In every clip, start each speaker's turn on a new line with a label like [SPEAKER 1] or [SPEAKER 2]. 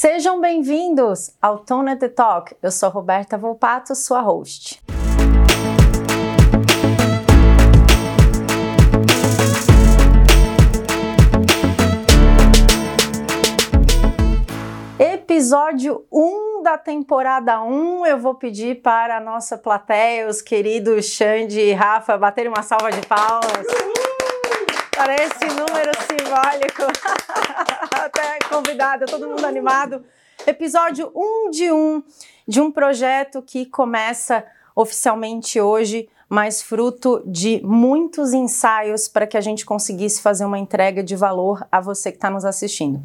[SPEAKER 1] Sejam bem-vindos ao Tone The Talk. Eu sou Roberta Volpato, sua host. Episódio 1 da temporada 1, eu vou pedir para a nossa plateia, os queridos Xande e Rafa, baterem uma salva de palmas. Para esse número simbólico. Até convidada, todo mundo animado. Episódio 1 de 1 de um projeto que começa oficialmente hoje, mas fruto de muitos ensaios para que a gente conseguisse fazer uma entrega de valor a você que está nos assistindo.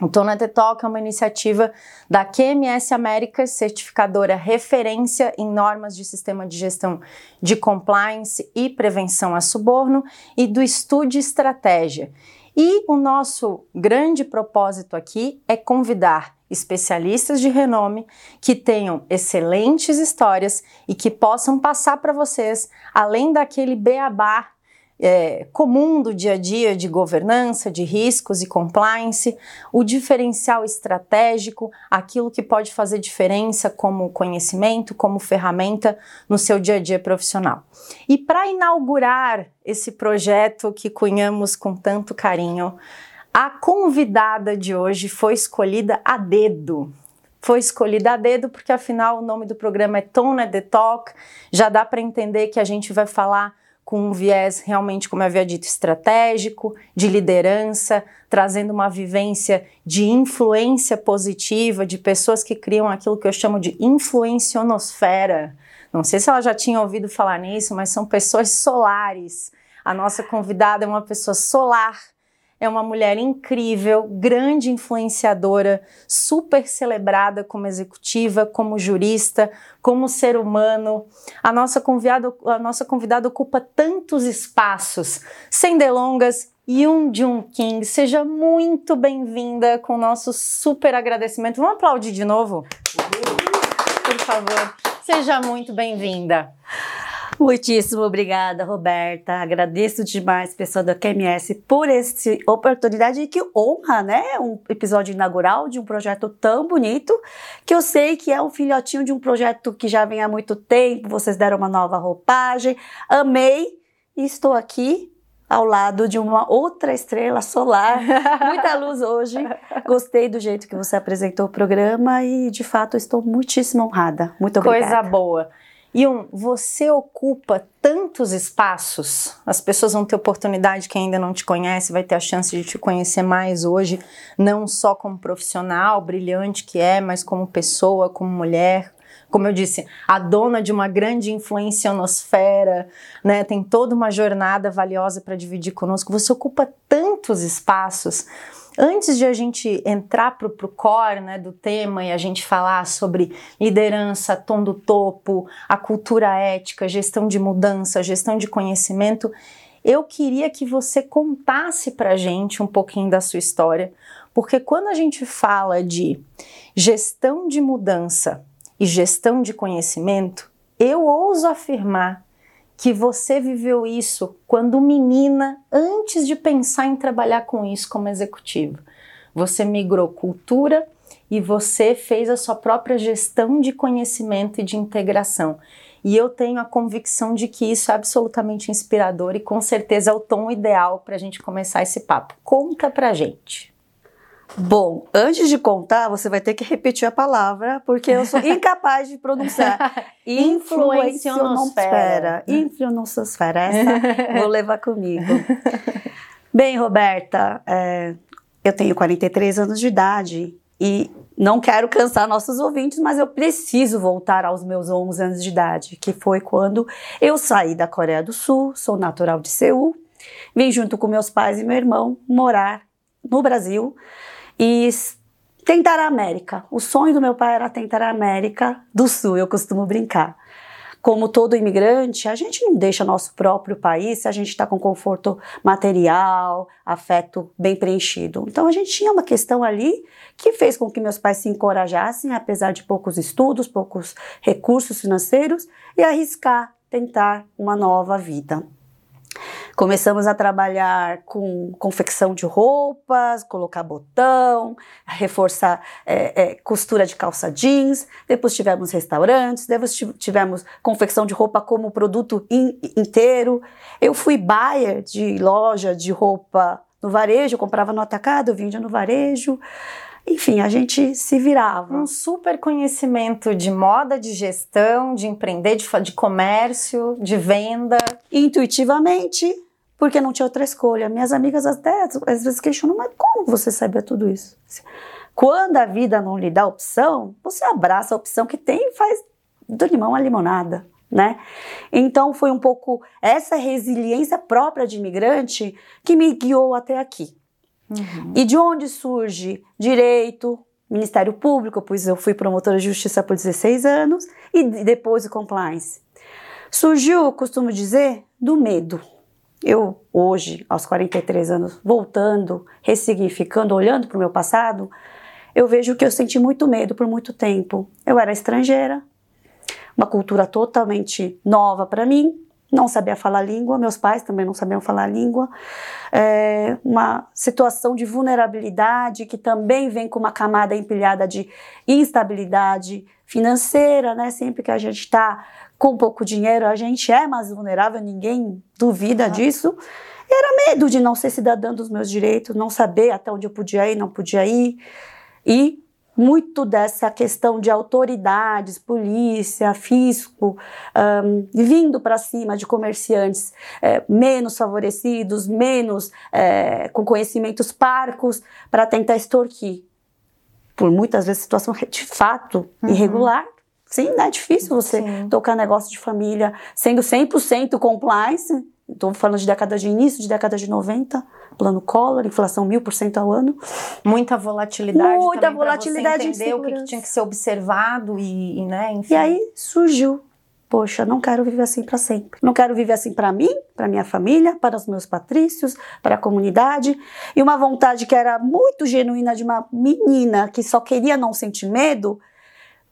[SPEAKER 1] O Tona The Talk é uma iniciativa da QMS Américas, certificadora referência em normas de sistema de gestão de compliance e prevenção a suborno, e do Estude Estratégia. E o nosso grande propósito aqui é convidar especialistas de renome que tenham excelentes histórias e que possam passar para vocês, além daquele beabá é, comum do dia a dia de governança, de riscos e compliance, o diferencial estratégico, aquilo que pode fazer diferença como conhecimento, como ferramenta no seu dia a dia profissional. E para inaugurar esse projeto que cunhamos com tanto carinho, a convidada de hoje foi escolhida a dedo foi escolhida a dedo porque afinal o nome do programa é Tone the Talk. Já dá para entender que a gente vai falar com um viés realmente, como eu havia dito, estratégico, de liderança, trazendo uma vivência de influência positiva, de pessoas que criam aquilo que eu chamo de influencionosfera. Não sei se ela já tinha ouvido falar nisso, mas são pessoas solares. A nossa convidada é uma pessoa solar é uma mulher incrível, grande influenciadora, super celebrada como executiva, como jurista, como ser humano. A nossa convidada, a nossa convidada ocupa tantos espaços. Sem delongas, Yoon Jun King, seja muito bem-vinda com o nosso super agradecimento. Vamos aplaudir de novo? Por favor, seja muito bem-vinda.
[SPEAKER 2] Muitíssimo obrigada, Roberta. Agradeço demais, pessoal da QMS, por essa oportunidade e que honra, né? Um episódio inaugural de um projeto tão bonito, que eu sei que é um filhotinho de um projeto que já vem há muito tempo. Vocês deram uma nova roupagem. Amei e estou aqui ao lado de uma outra estrela solar. Muita luz hoje. Gostei do jeito que você apresentou o programa e, de fato, estou muitíssimo honrada. Muito obrigada.
[SPEAKER 1] Coisa boa. Um, você ocupa tantos espaços, as pessoas vão ter oportunidade, quem ainda não te conhece, vai ter a chance de te conhecer mais hoje, não só como profissional brilhante que é, mas como pessoa, como mulher, como eu disse, a dona de uma grande influência nosfera, né? Tem toda uma jornada valiosa para dividir conosco. Você ocupa tantos espaços Antes de a gente entrar para o core né, do tema e a gente falar sobre liderança, tom do topo, a cultura ética, gestão de mudança, gestão de conhecimento, eu queria que você contasse para a gente um pouquinho da sua história, porque quando a gente fala de gestão de mudança e gestão de conhecimento, eu ouso afirmar que você viveu isso quando menina, antes de pensar em trabalhar com isso como executiva. Você migrou cultura e você fez a sua própria gestão de conhecimento e de integração. E eu tenho a convicção de que isso é absolutamente inspirador e com certeza é o tom ideal para a gente começar esse papo. Conta pra gente.
[SPEAKER 2] Bom, antes de contar, você vai ter que repetir a palavra, porque eu sou incapaz de pronunciar.
[SPEAKER 1] Influencionosfera.
[SPEAKER 2] Influencionosfera. Essa vou levar comigo. Bem, Roberta, é, eu tenho 43 anos de idade e não quero cansar nossos ouvintes, mas eu preciso voltar aos meus 11 anos de idade, que foi quando eu saí da Coreia do Sul, sou natural de Seul, vim junto com meus pais e meu irmão morar no Brasil e tentar a América. O sonho do meu pai era tentar a América do Sul, eu costumo brincar. Como todo imigrante, a gente não deixa nosso próprio país se a gente está com conforto material, afeto bem preenchido. Então a gente tinha uma questão ali que fez com que meus pais se encorajassem, apesar de poucos estudos, poucos recursos financeiros, e arriscar tentar uma nova vida. Começamos a trabalhar com confecção de roupas, colocar botão, reforçar é, é, costura de calça jeans. Depois tivemos restaurantes, depois tivemos confecção de roupa como produto in, inteiro. Eu fui buyer de loja de roupa no varejo, comprava no atacado, vendia no varejo. Enfim, a gente se virava.
[SPEAKER 1] Um super conhecimento de moda, de gestão, de empreender, de, de comércio, de venda.
[SPEAKER 2] Intuitivamente, porque não tinha outra escolha. Minhas amigas até às vezes questionam, mas como você sabia tudo isso? Quando a vida não lhe dá opção, você abraça a opção que tem e faz do limão a limonada. Né? Então foi um pouco essa resiliência própria de imigrante que me guiou até aqui. Uhum. E de onde surge direito, Ministério Público, pois eu fui promotora de justiça por 16 anos, e depois o compliance. Surgiu, costumo dizer, do medo. Eu, hoje, aos 43 anos, voltando, ressignificando, olhando para o meu passado, eu vejo que eu senti muito medo por muito tempo. Eu era estrangeira, uma cultura totalmente nova para mim, não sabia falar língua, meus pais também não sabiam falar língua, é uma situação de vulnerabilidade que também vem com uma camada empilhada de instabilidade financeira, né? Sempre que a gente está com pouco dinheiro, a gente é mais vulnerável, ninguém duvida ah. disso. E era medo de não ser cidadã dos meus direitos, não saber até onde eu podia ir, não podia ir. E muito dessa questão de autoridades, polícia, fisco, um, vindo para cima de comerciantes é, menos favorecidos, menos é, com conhecimentos parcos, para tentar extorquir. Por muitas vezes situação de fato uhum. irregular. Sim, não é difícil você Sim. tocar negócio de família sendo 100% compliance. Estou falando de década de início, de década de 90 plano Collor, inflação mil por cento ao ano.
[SPEAKER 1] Muita volatilidade. Muita volatilidade. Você entender o que, que, tinha que ser observado e, e, né, enfim.
[SPEAKER 2] E aí surgiu. Poxa, não quero viver assim para sempre. Não quero viver assim para mim, para minha família, para os meus patrícios, para a comunidade. E uma vontade que era muito genuína de uma menina que só queria não sentir medo,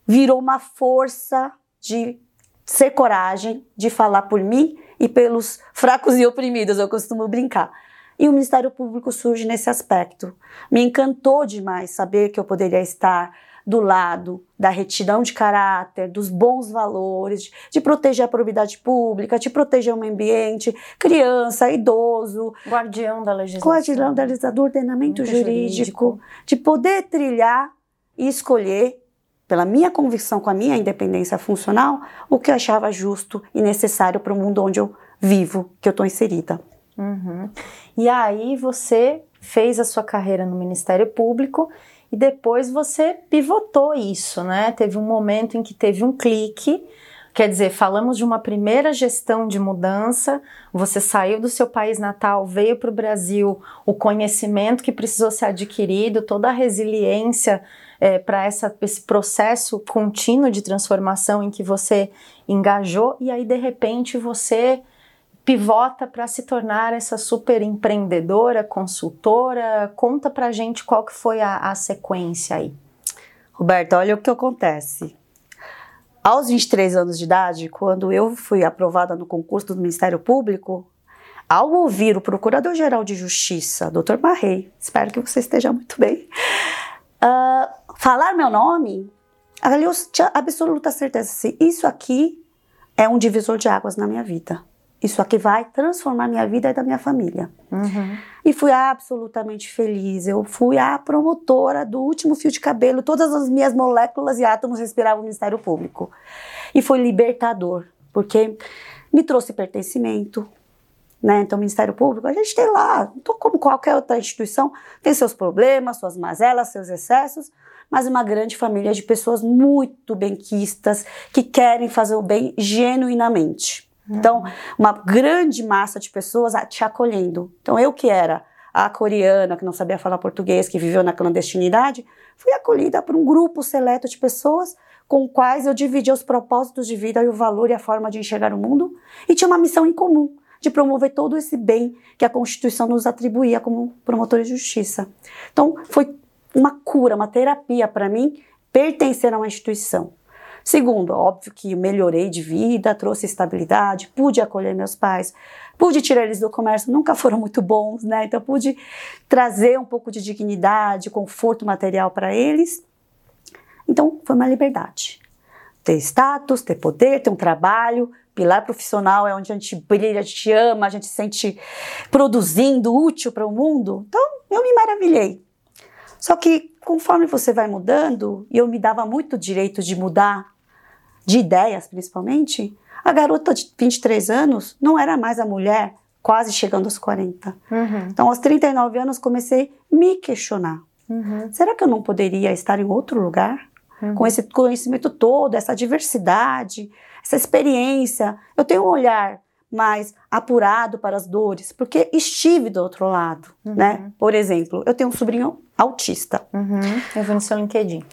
[SPEAKER 2] virou uma força de ser coragem, de falar por mim e pelos fracos e oprimidos, eu costumo brincar. E o Ministério Público surge nesse aspecto. Me encantou demais saber que eu poderia estar do lado da retidão de caráter, dos bons valores, de proteger a probidade pública, de proteger o meio ambiente, criança, idoso.
[SPEAKER 1] Guardião da legislação.
[SPEAKER 2] Guardião da legislação, do ordenamento jurídico, jurídico, de poder trilhar e escolher, pela minha convicção com a minha independência funcional, o que eu achava justo e necessário para o mundo onde eu vivo, que eu estou inserida.
[SPEAKER 1] Uhum. E aí você fez a sua carreira no Ministério Público e depois você pivotou isso, né? Teve um momento em que teve um clique. Quer dizer, falamos de uma primeira gestão de mudança. Você saiu do seu país natal, veio para o Brasil, o conhecimento que precisou ser adquirido, toda a resiliência é, para esse processo contínuo de transformação em que você engajou, e aí de repente você pivota para se tornar essa super empreendedora, consultora? Conta pra gente qual que foi a, a sequência aí.
[SPEAKER 2] Roberta, olha o que acontece. Aos 23 anos de idade, quando eu fui aprovada no concurso do Ministério Público, ao ouvir o Procurador-Geral de Justiça, Dr. Marrei, espero que você esteja muito bem, uh, falar meu nome, ali eu tinha absoluta certeza, assim, isso aqui é um divisor de águas na minha vida. Isso aqui vai transformar minha vida e da minha família. Uhum. E fui absolutamente feliz. Eu fui a promotora do último fio de cabelo. Todas as minhas moléculas e átomos respiravam o Ministério Público. E foi libertador, porque me trouxe pertencimento. Né? Então, o Ministério Público, a gente tem lá, como qualquer outra instituição, tem seus problemas, suas mazelas, seus excessos, mas uma grande família de pessoas muito benquistas que querem fazer o bem genuinamente. Então, uma grande massa de pessoas te acolhendo. Então, eu que era a coreana, que não sabia falar português, que viveu na clandestinidade, fui acolhida por um grupo seleto de pessoas com quais eu dividia os propósitos de vida e o valor e a forma de enxergar o mundo, e tinha uma missão em comum, de promover todo esse bem que a Constituição nos atribuía como promotores de justiça. Então, foi uma cura, uma terapia para mim pertencer a uma instituição. Segundo, óbvio que melhorei de vida, trouxe estabilidade, pude acolher meus pais, pude tirar eles do comércio, nunca foram muito bons, né? Então pude trazer um pouco de dignidade, conforto material para eles. Então foi uma liberdade. Ter status, ter poder, ter um trabalho, pilar profissional é onde a gente brilha, a gente ama, a gente se sente produzindo, útil para o mundo. Então eu me maravilhei. Só que conforme você vai mudando, e eu me dava muito direito de mudar de ideias principalmente, a garota de 23 anos não era mais a mulher quase chegando aos 40. Uhum. Então, aos 39 anos, comecei a me questionar. Uhum. Será que eu não poderia estar em outro lugar? Uhum. Com esse conhecimento todo, essa diversidade, essa experiência. Eu tenho um olhar mais apurado para as dores, porque estive do outro lado, né? Por exemplo, eu tenho um sobrinho autista.
[SPEAKER 1] Uhum. Eu vi no seu LinkedIn.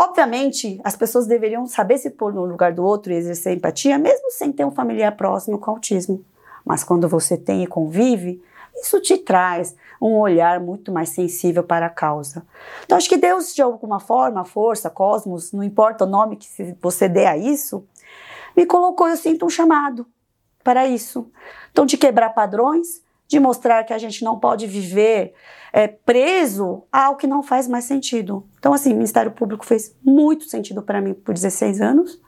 [SPEAKER 2] Obviamente, as pessoas deveriam saber se pôr no lugar do outro e exercer empatia, mesmo sem ter um familiar próximo com autismo. Mas quando você tem e convive, isso te traz um olhar muito mais sensível para a causa. Então, acho que Deus, de alguma forma, força, cosmos, não importa o nome que você dê a isso, me colocou, eu sinto um chamado para isso. Então, de quebrar padrões, de mostrar que a gente não pode viver é, preso ao que não faz mais sentido. Então, assim, o Ministério Público fez muito sentido para mim por 16 anos.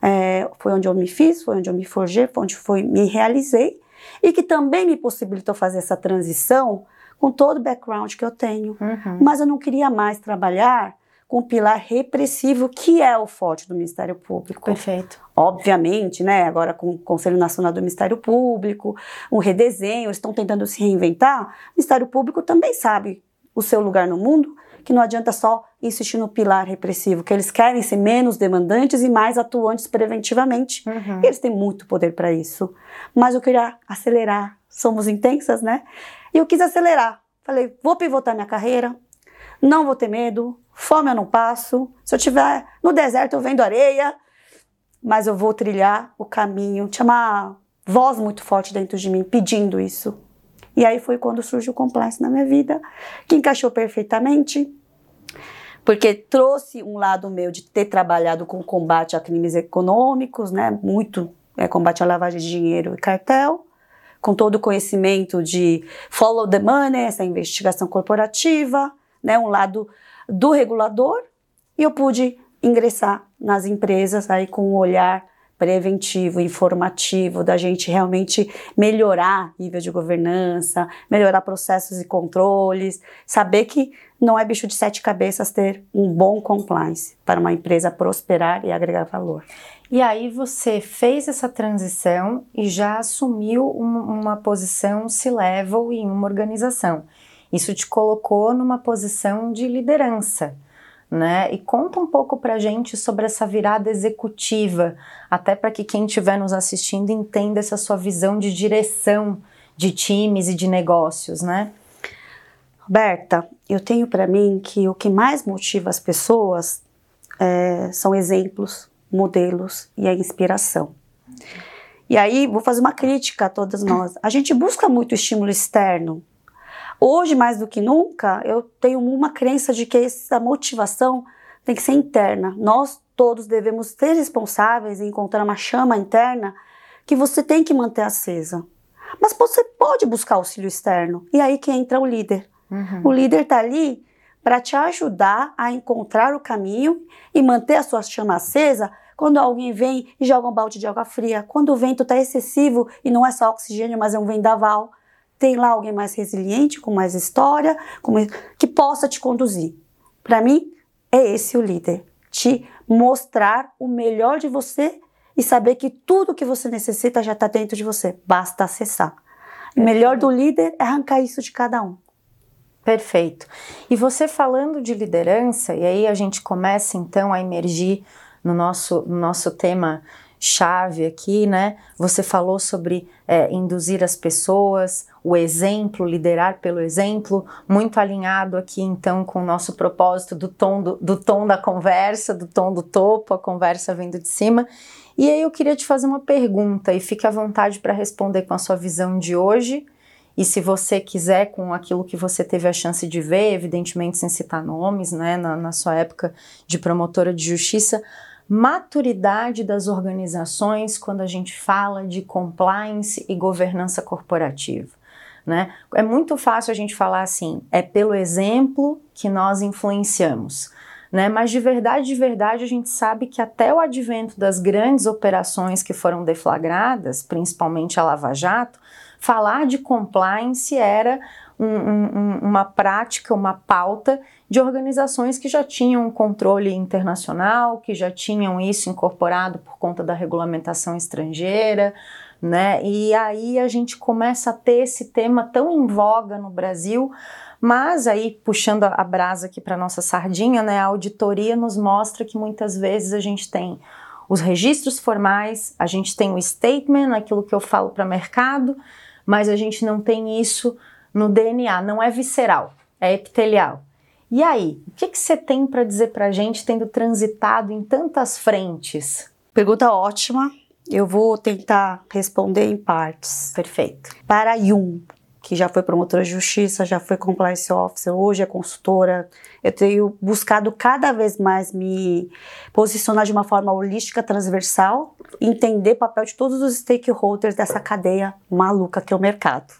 [SPEAKER 2] É, foi onde eu me fiz, foi onde eu me forjei, foi onde foi, me realizei e que também me possibilitou fazer essa transição com todo o background que eu tenho. Uhum. Mas eu não queria mais trabalhar com o pilar repressivo, que é o forte do Ministério Público.
[SPEAKER 1] Perfeito.
[SPEAKER 2] Obviamente, né, agora com o Conselho Nacional do Ministério Público, um redesenho, estão tentando se reinventar, o Ministério Público também sabe o seu lugar no mundo, que não adianta só insistir no pilar repressivo, que eles querem ser menos demandantes e mais atuantes preventivamente. Uhum. Eles têm muito poder para isso. Mas eu queria acelerar, somos intensas, né? E eu quis acelerar. Falei, vou pivotar minha carreira, não vou ter medo, fome eu não passo. Se eu estiver no deserto, eu vendo areia, mas eu vou trilhar o caminho. Tinha uma voz muito forte dentro de mim pedindo isso. E aí foi quando surgiu o complexo na minha vida, que encaixou perfeitamente, porque trouxe um lado meu de ter trabalhado com combate a crimes econômicos, né, muito é, combate à lavagem de dinheiro e cartel, com todo o conhecimento de follow the money, essa investigação corporativa, né, um lado do regulador, e eu pude ingressar nas empresas aí com um olhar preventivo, informativo, da gente realmente melhorar nível de governança, melhorar processos e controles, saber que não é bicho de sete cabeças ter um bom compliance para uma empresa prosperar e agregar valor.
[SPEAKER 1] E aí você fez essa transição e já assumiu uma posição C-level em uma organização. Isso te colocou numa posição de liderança. Né? E conta um pouco pra gente sobre essa virada executiva, até para que quem estiver nos assistindo entenda essa sua visão de direção de times e de negócios, né?
[SPEAKER 2] Roberta, eu tenho para mim que o que mais motiva as pessoas é, são exemplos, modelos e a inspiração. E aí, vou fazer uma crítica a todas nós. A gente busca muito estímulo externo, Hoje, mais do que nunca, eu tenho uma crença de que essa motivação tem que ser interna. Nós todos devemos ser responsáveis em encontrar uma chama interna que você tem que manter acesa. Mas você pode buscar auxílio externo. E aí que entra o líder. Uhum. O líder está ali para te ajudar a encontrar o caminho e manter a sua chama acesa quando alguém vem e joga um balde de água fria, quando o vento está excessivo e não é só oxigênio, mas é um vendaval tem lá alguém mais resiliente, com mais história, com que possa te conduzir. Para mim, é esse o líder. Te mostrar o melhor de você e saber que tudo que você necessita já está dentro de você. Basta acessar. O melhor do líder é arrancar isso de cada um.
[SPEAKER 1] Perfeito. E você falando de liderança, e aí a gente começa então a emergir no nosso, no nosso tema chave aqui, né? Você falou sobre é, induzir as pessoas, o exemplo, liderar pelo exemplo, muito alinhado aqui então com o nosso propósito do tom, do, do tom da conversa, do tom do topo, a conversa vindo de cima. E aí eu queria te fazer uma pergunta e fique à vontade para responder com a sua visão de hoje. E se você quiser, com aquilo que você teve a chance de ver, evidentemente sem citar nomes, né, na, na sua época de promotora de justiça, maturidade das organizações quando a gente fala de compliance e governança corporativa. Né? É muito fácil a gente falar assim, é pelo exemplo que nós influenciamos. Né? Mas de verdade, de verdade, a gente sabe que até o advento das grandes operações que foram deflagradas, principalmente a Lava Jato, falar de compliance era um, um, uma prática, uma pauta de organizações que já tinham controle internacional, que já tinham isso incorporado por conta da regulamentação estrangeira, né? E aí a gente começa a ter esse tema tão em voga no Brasil, mas aí puxando a brasa aqui para nossa sardinha, né? A auditoria nos mostra que muitas vezes a gente tem os registros formais, a gente tem o statement, aquilo que eu falo para mercado, mas a gente não tem isso no DNA, não é visceral, é epitelial. E aí, o que, que você tem para dizer para a gente, tendo transitado em tantas frentes?
[SPEAKER 2] Pergunta ótima. Eu vou tentar responder em partes.
[SPEAKER 1] Perfeito.
[SPEAKER 2] Para Yum, que já foi promotora de justiça, já foi compliance officer, hoje é consultora, eu tenho buscado cada vez mais me posicionar de uma forma holística, transversal, entender o papel de todos os stakeholders dessa cadeia maluca que é o mercado.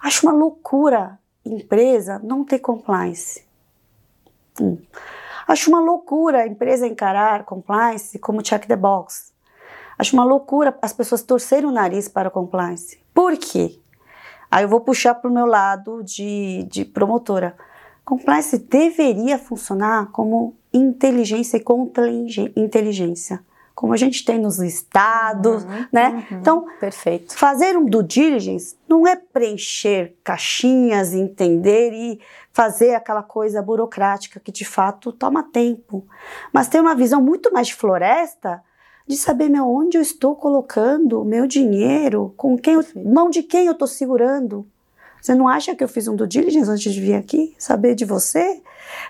[SPEAKER 2] Acho uma loucura empresa não ter compliance. Hum. Acho uma loucura a empresa encarar compliance como check the box. Acho uma loucura as pessoas torcerem o nariz para compliance. Por quê? Aí eu vou puxar para o meu lado de, de promotora. Compliance deveria funcionar como inteligência e contra-inteligência como a gente tem nos estados, uhum, né?
[SPEAKER 1] Uhum, então, perfeito.
[SPEAKER 2] Fazer um due diligence não é preencher caixinhas, entender e fazer aquela coisa burocrática que de fato toma tempo, mas ter uma visão muito mais de floresta de saber meu, onde eu estou colocando o meu dinheiro, com quem eu, mão de quem eu estou segurando. Você não acha que eu fiz um due diligence antes de vir aqui? Saber de você,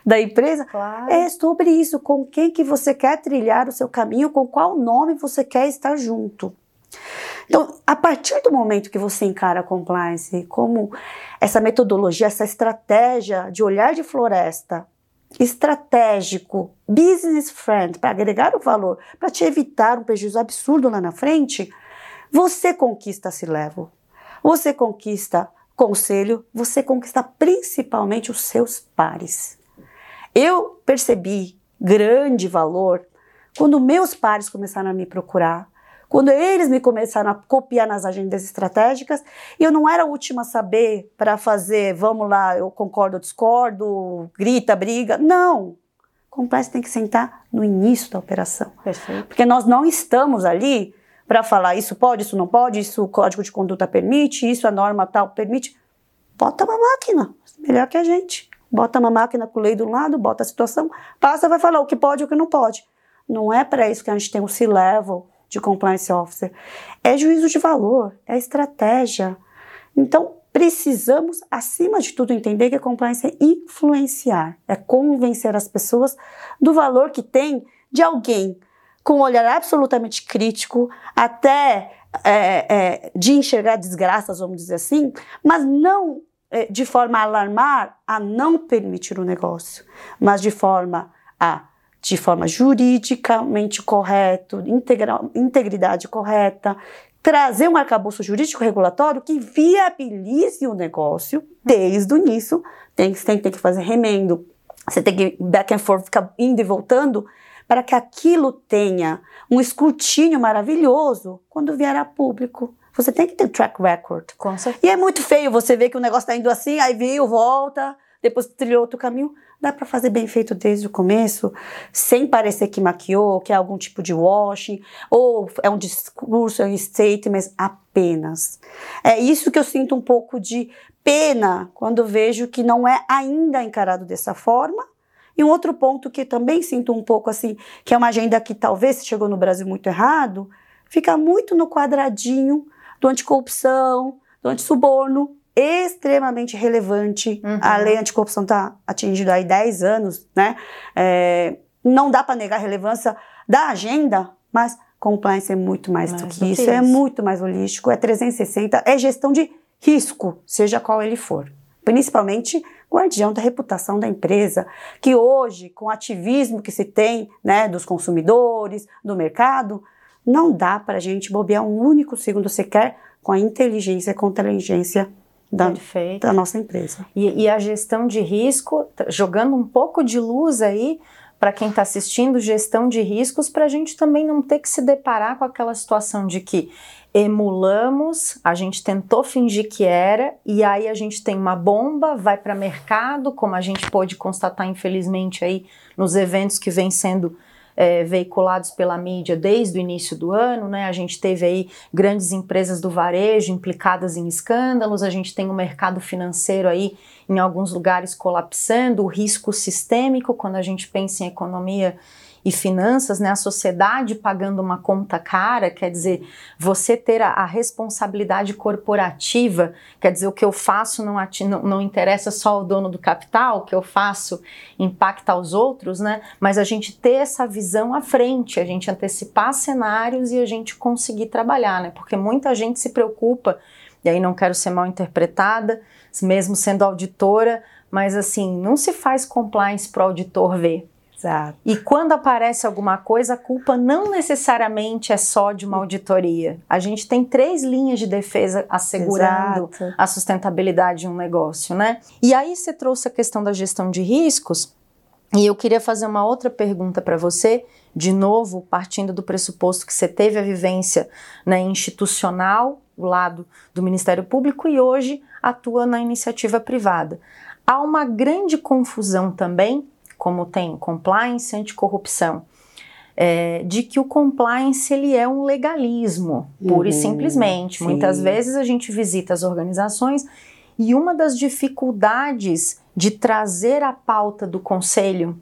[SPEAKER 2] da empresa?
[SPEAKER 1] Claro.
[SPEAKER 2] É sobre isso, com quem que você quer trilhar o seu caminho, com qual nome você quer estar junto. Então, a partir do momento que você encara a compliance como essa metodologia, essa estratégia de olhar de floresta estratégico, business friend, para agregar o valor, para te evitar um prejuízo absurdo lá na frente, você conquista se level. Você conquista conselho, você conquista principalmente os seus pares. Eu percebi grande valor quando meus pares começaram a me procurar, quando eles me começaram a copiar nas agendas estratégicas, e eu não era a última a saber para fazer, vamos lá, eu concordo, eu discordo, grita, briga. Não. Compliance tem que sentar no início da operação.
[SPEAKER 1] Perfeito.
[SPEAKER 2] Porque nós não estamos ali para falar isso pode, isso não pode, isso o código de conduta permite, isso a norma tal permite. Bota uma máquina, melhor que a gente. Bota uma máquina com lei de um lado, bota a situação, passa, vai falar o que pode e o que não pode. Não é para isso que a gente tem um C-level de compliance officer. É juízo de valor, é estratégia. Então, precisamos, acima de tudo, entender que a compliance é influenciar, é convencer as pessoas do valor que tem de alguém com um olhar absolutamente crítico, até é, é, de enxergar desgraças, vamos dizer assim, mas não de forma a alarmar a não permitir o negócio, mas de forma a de forma juridicamente correto, integral, integridade correta, trazer um arcabouço jurídico regulatório que viabilize o negócio desde o início. Tem, tem, tem que fazer remendo, você tem que back and forth, ficar indo e voltando, para que aquilo tenha um escrutínio maravilhoso quando vier a público. Você tem que ter track record.
[SPEAKER 1] Com certeza.
[SPEAKER 2] E é muito feio você ver que o negócio está indo assim, aí veio, volta, depois trilhou outro caminho. Dá para fazer bem feito desde o começo, sem parecer que maquiou, que é algum tipo de washing, ou é um discurso, é um statement apenas. É isso que eu sinto um pouco de pena quando vejo que não é ainda encarado dessa forma. E um outro ponto que também sinto um pouco assim, que é uma agenda que talvez chegou no Brasil muito errado, fica muito no quadradinho do anticorrupção, do antissuborno, extremamente relevante. Uhum. A lei anticorrupção está atingindo aí 10 anos, né? É, não dá para negar a relevância da agenda, mas compliance é muito mais, mais do que, do isso, que é isso, é muito mais holístico, é 360, é gestão de risco, seja qual ele for. Principalmente guardião da reputação da empresa, que hoje, com o ativismo que se tem, né, dos consumidores, do mercado, não dá para a gente bobear um único segundo sequer com a inteligência e com a inteligência da, da nossa empresa.
[SPEAKER 1] E, e, a gestão de risco, jogando um pouco de luz aí para quem está assistindo, gestão de riscos, para a gente também não ter que se deparar com aquela situação de que emulamos, a gente tentou fingir que era, e aí a gente tem uma bomba, vai para mercado, como a gente pôde constatar, infelizmente, aí nos eventos que vem sendo é, veiculados pela mídia desde o início do ano, né? A gente teve aí grandes empresas do varejo implicadas em escândalos, a gente tem o mercado financeiro aí em alguns lugares colapsando, o risco sistêmico, quando a gente pensa em economia e finanças, né, a sociedade pagando uma conta cara, quer dizer, você ter a, a responsabilidade corporativa, quer dizer, o que eu faço não, não, não, interessa só ao dono do capital, o que eu faço impacta os outros, né, mas a gente ter essa visão à frente, a gente antecipar cenários e a gente conseguir trabalhar, né, porque muita gente se preocupa, e aí não quero ser mal interpretada, mesmo sendo auditora, mas assim, não se faz compliance para o auditor ver.
[SPEAKER 2] Exato.
[SPEAKER 1] E quando aparece alguma coisa, a culpa não necessariamente é só de uma auditoria. A gente tem três linhas de defesa assegurando Exato. a sustentabilidade de um negócio, né? E aí você trouxe a questão da gestão de riscos, e eu queria fazer uma outra pergunta para você, de novo, partindo do pressuposto que você teve a vivência né, institucional, o lado do Ministério Público, e hoje atua na iniciativa privada. Há uma grande confusão também como tem compliance, anticorrupção, é, de que o compliance ele é um legalismo, pura uhum, e simplesmente. Sim. Muitas vezes a gente visita as organizações e uma das dificuldades de trazer a pauta do conselho,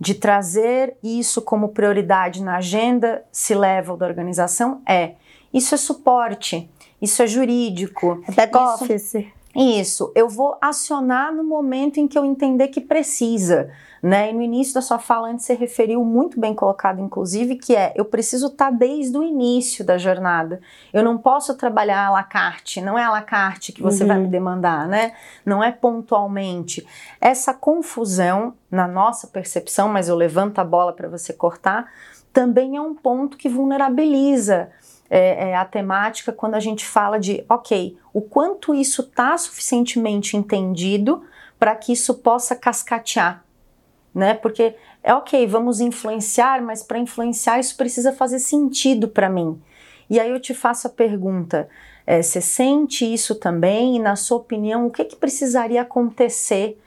[SPEAKER 1] de trazer isso como prioridade na agenda se level da organização é isso é suporte, isso é jurídico,
[SPEAKER 2] é back office.
[SPEAKER 1] Isso, eu vou acionar no momento em que eu entender que precisa. Né? E no início da sua fala, antes você referiu muito bem colocado, inclusive, que é eu preciso estar tá desde o início da jornada. Eu não posso trabalhar à la carte, não é à la carte que você uhum. vai me demandar, né? Não é pontualmente. Essa confusão, na nossa percepção, mas eu levanto a bola para você cortar, também é um ponto que vulnerabiliza é, é, a temática quando a gente fala de, ok, o quanto isso está suficientemente entendido para que isso possa cascatear né? Porque é ok, vamos influenciar, mas para influenciar isso precisa fazer sentido para mim. E aí eu te faço a pergunta: é, você sente isso também? E na sua opinião, o que, que precisaria acontecer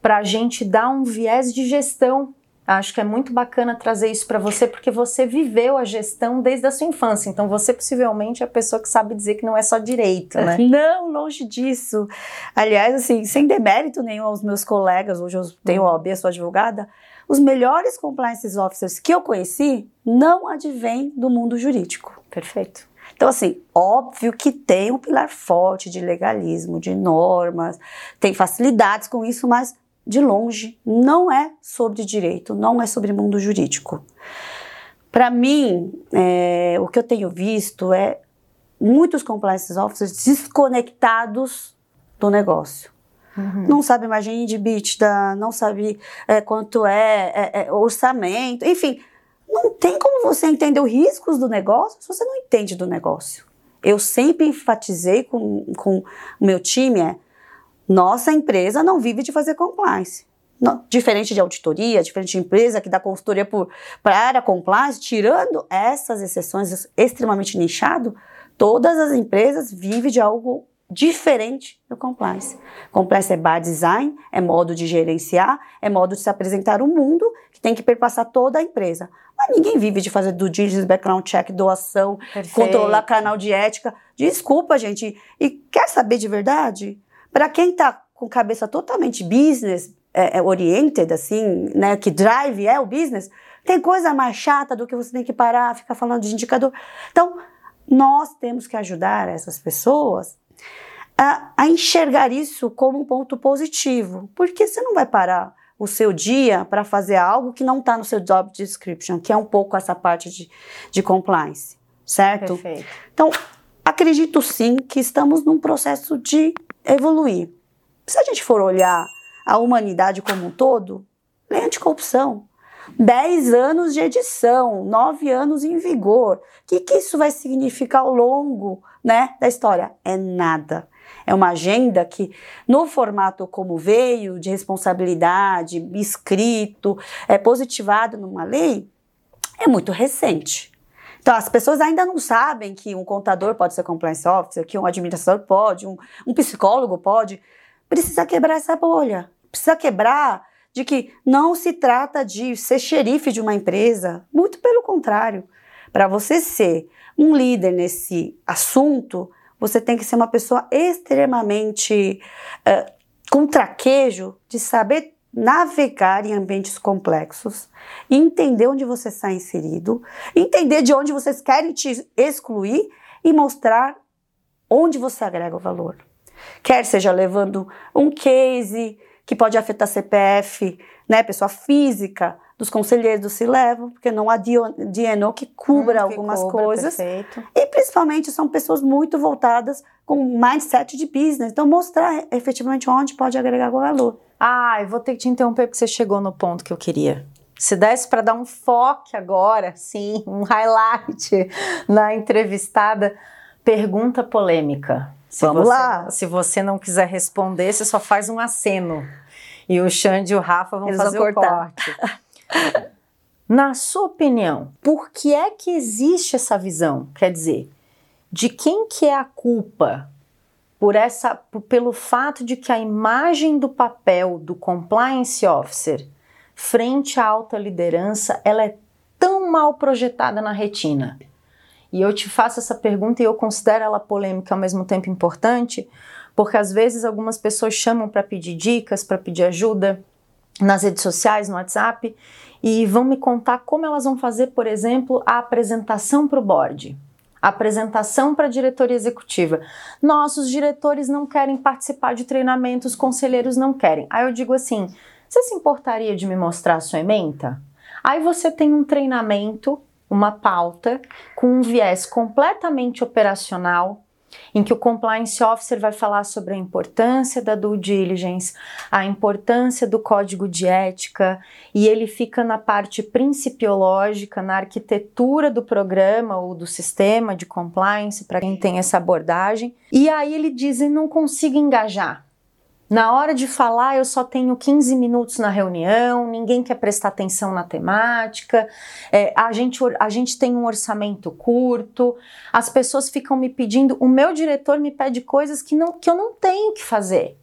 [SPEAKER 1] para a gente dar um viés de gestão Acho que é muito bacana trazer isso para você, porque você viveu a gestão desde a sua infância. Então, você possivelmente é a pessoa que sabe dizer que não é só direito, né?
[SPEAKER 2] Não, longe disso. Aliás, assim, sem demérito nenhum aos meus colegas, hoje eu tenho OAB, sou advogada, os melhores compliance officers que eu conheci não advêm do mundo jurídico.
[SPEAKER 1] Perfeito.
[SPEAKER 2] Então, assim, óbvio que tem um pilar forte de legalismo, de normas, tem facilidades com isso, mas de longe, não é sobre direito, não é sobre mundo jurídico. Para mim, é, o que eu tenho visto é muitos compliance officers desconectados do negócio. Uhum. Não sabe margem de EBITDA, não sabe é, quanto é, é, é, orçamento, enfim, não tem como você entender os riscos do negócio se você não entende do negócio. Eu sempre enfatizei com, com o meu time é nossa empresa não vive de fazer compliance. Não, diferente de auditoria, diferente de empresa que dá consultoria para a área compliance, tirando essas exceções extremamente nichado, todas as empresas vivem de algo diferente do compliance. Compliance é bar design, é modo de gerenciar, é modo de se apresentar o mundo que tem que perpassar toda a empresa. Mas ninguém vive de fazer do diligence, background check, doação, Perfeito. controlar canal de ética. Desculpa, gente. E quer saber de verdade? Para quem está com cabeça totalmente business é, é, oriented, assim, né, que drive é o business, tem coisa mais chata do que você tem que parar, ficar falando de indicador. Então, nós temos que ajudar essas pessoas a, a enxergar isso como um ponto positivo, porque você não vai parar o seu dia para fazer algo que não está no seu job description, que é um pouco essa parte de, de compliance, certo?
[SPEAKER 1] Perfeito.
[SPEAKER 2] Então, acredito sim que estamos num processo de evoluir. Se a gente for olhar a humanidade como um todo, lei anticorrupção. 10 anos de edição, 9 anos em vigor. O que, que isso vai significar ao longo né, da história? É nada. É uma agenda que, no formato como veio, de responsabilidade, escrito, é positivado numa lei, é muito recente. Então, as pessoas ainda não sabem que um contador pode ser compliance officer, que um administrador pode, um, um psicólogo pode. Precisa quebrar essa bolha. Precisa quebrar de que não se trata de ser xerife de uma empresa. Muito pelo contrário. Para você ser um líder nesse assunto, você tem que ser uma pessoa extremamente uh, com traquejo de saber navegar em ambientes complexos, entender onde você está inserido, entender de onde vocês querem te excluir e mostrar onde você agrega o valor. Quer seja levando um case que pode afetar CPF, né, pessoa física, dos conselheiros se levam, porque não há DNO que cubra hum, que algumas cubra, coisas. Perfeito. E principalmente são pessoas muito voltadas com mindset de business. Então, mostrar efetivamente onde pode agregar valor.
[SPEAKER 1] Ah, eu vou ter que te interromper porque você chegou no ponto que eu queria. Se desse para dar um foco agora, sim, um highlight na entrevistada, pergunta polêmica. Se
[SPEAKER 2] Vamos
[SPEAKER 1] você,
[SPEAKER 2] lá.
[SPEAKER 1] Se você não quiser responder, você só faz um aceno. E o Xande e o Rafa vão Eles fazer vão o corte. Na sua opinião, por que é que existe essa visão? Quer dizer, de quem que é a culpa por essa, por, pelo fato de que a imagem do papel do compliance officer frente à alta liderança, ela é tão mal projetada na retina? E eu te faço essa pergunta e eu considero ela polêmica ao mesmo tempo importante, porque às vezes algumas pessoas chamam para pedir dicas, para pedir ajuda, nas redes sociais, no WhatsApp, e vão me contar como elas vão fazer, por exemplo, a apresentação para o board, a apresentação para a diretoria executiva. Nossos diretores não querem participar de treinamentos, conselheiros não querem. Aí eu digo assim: você se importaria de me mostrar a sua ementa? Aí você tem um treinamento, uma pauta, com um viés completamente operacional, em que o compliance officer vai falar sobre a importância da due diligence, a importância do código de ética, e ele fica na parte principiológica, na arquitetura do programa ou do sistema de compliance, para quem tem essa abordagem. E aí ele diz: não consigo engajar. Na hora de falar, eu só tenho 15 minutos na reunião, ninguém quer prestar atenção na temática, é, a, gente, a gente tem um orçamento curto, as pessoas ficam me pedindo, o meu diretor me pede coisas que, não, que eu não tenho que fazer.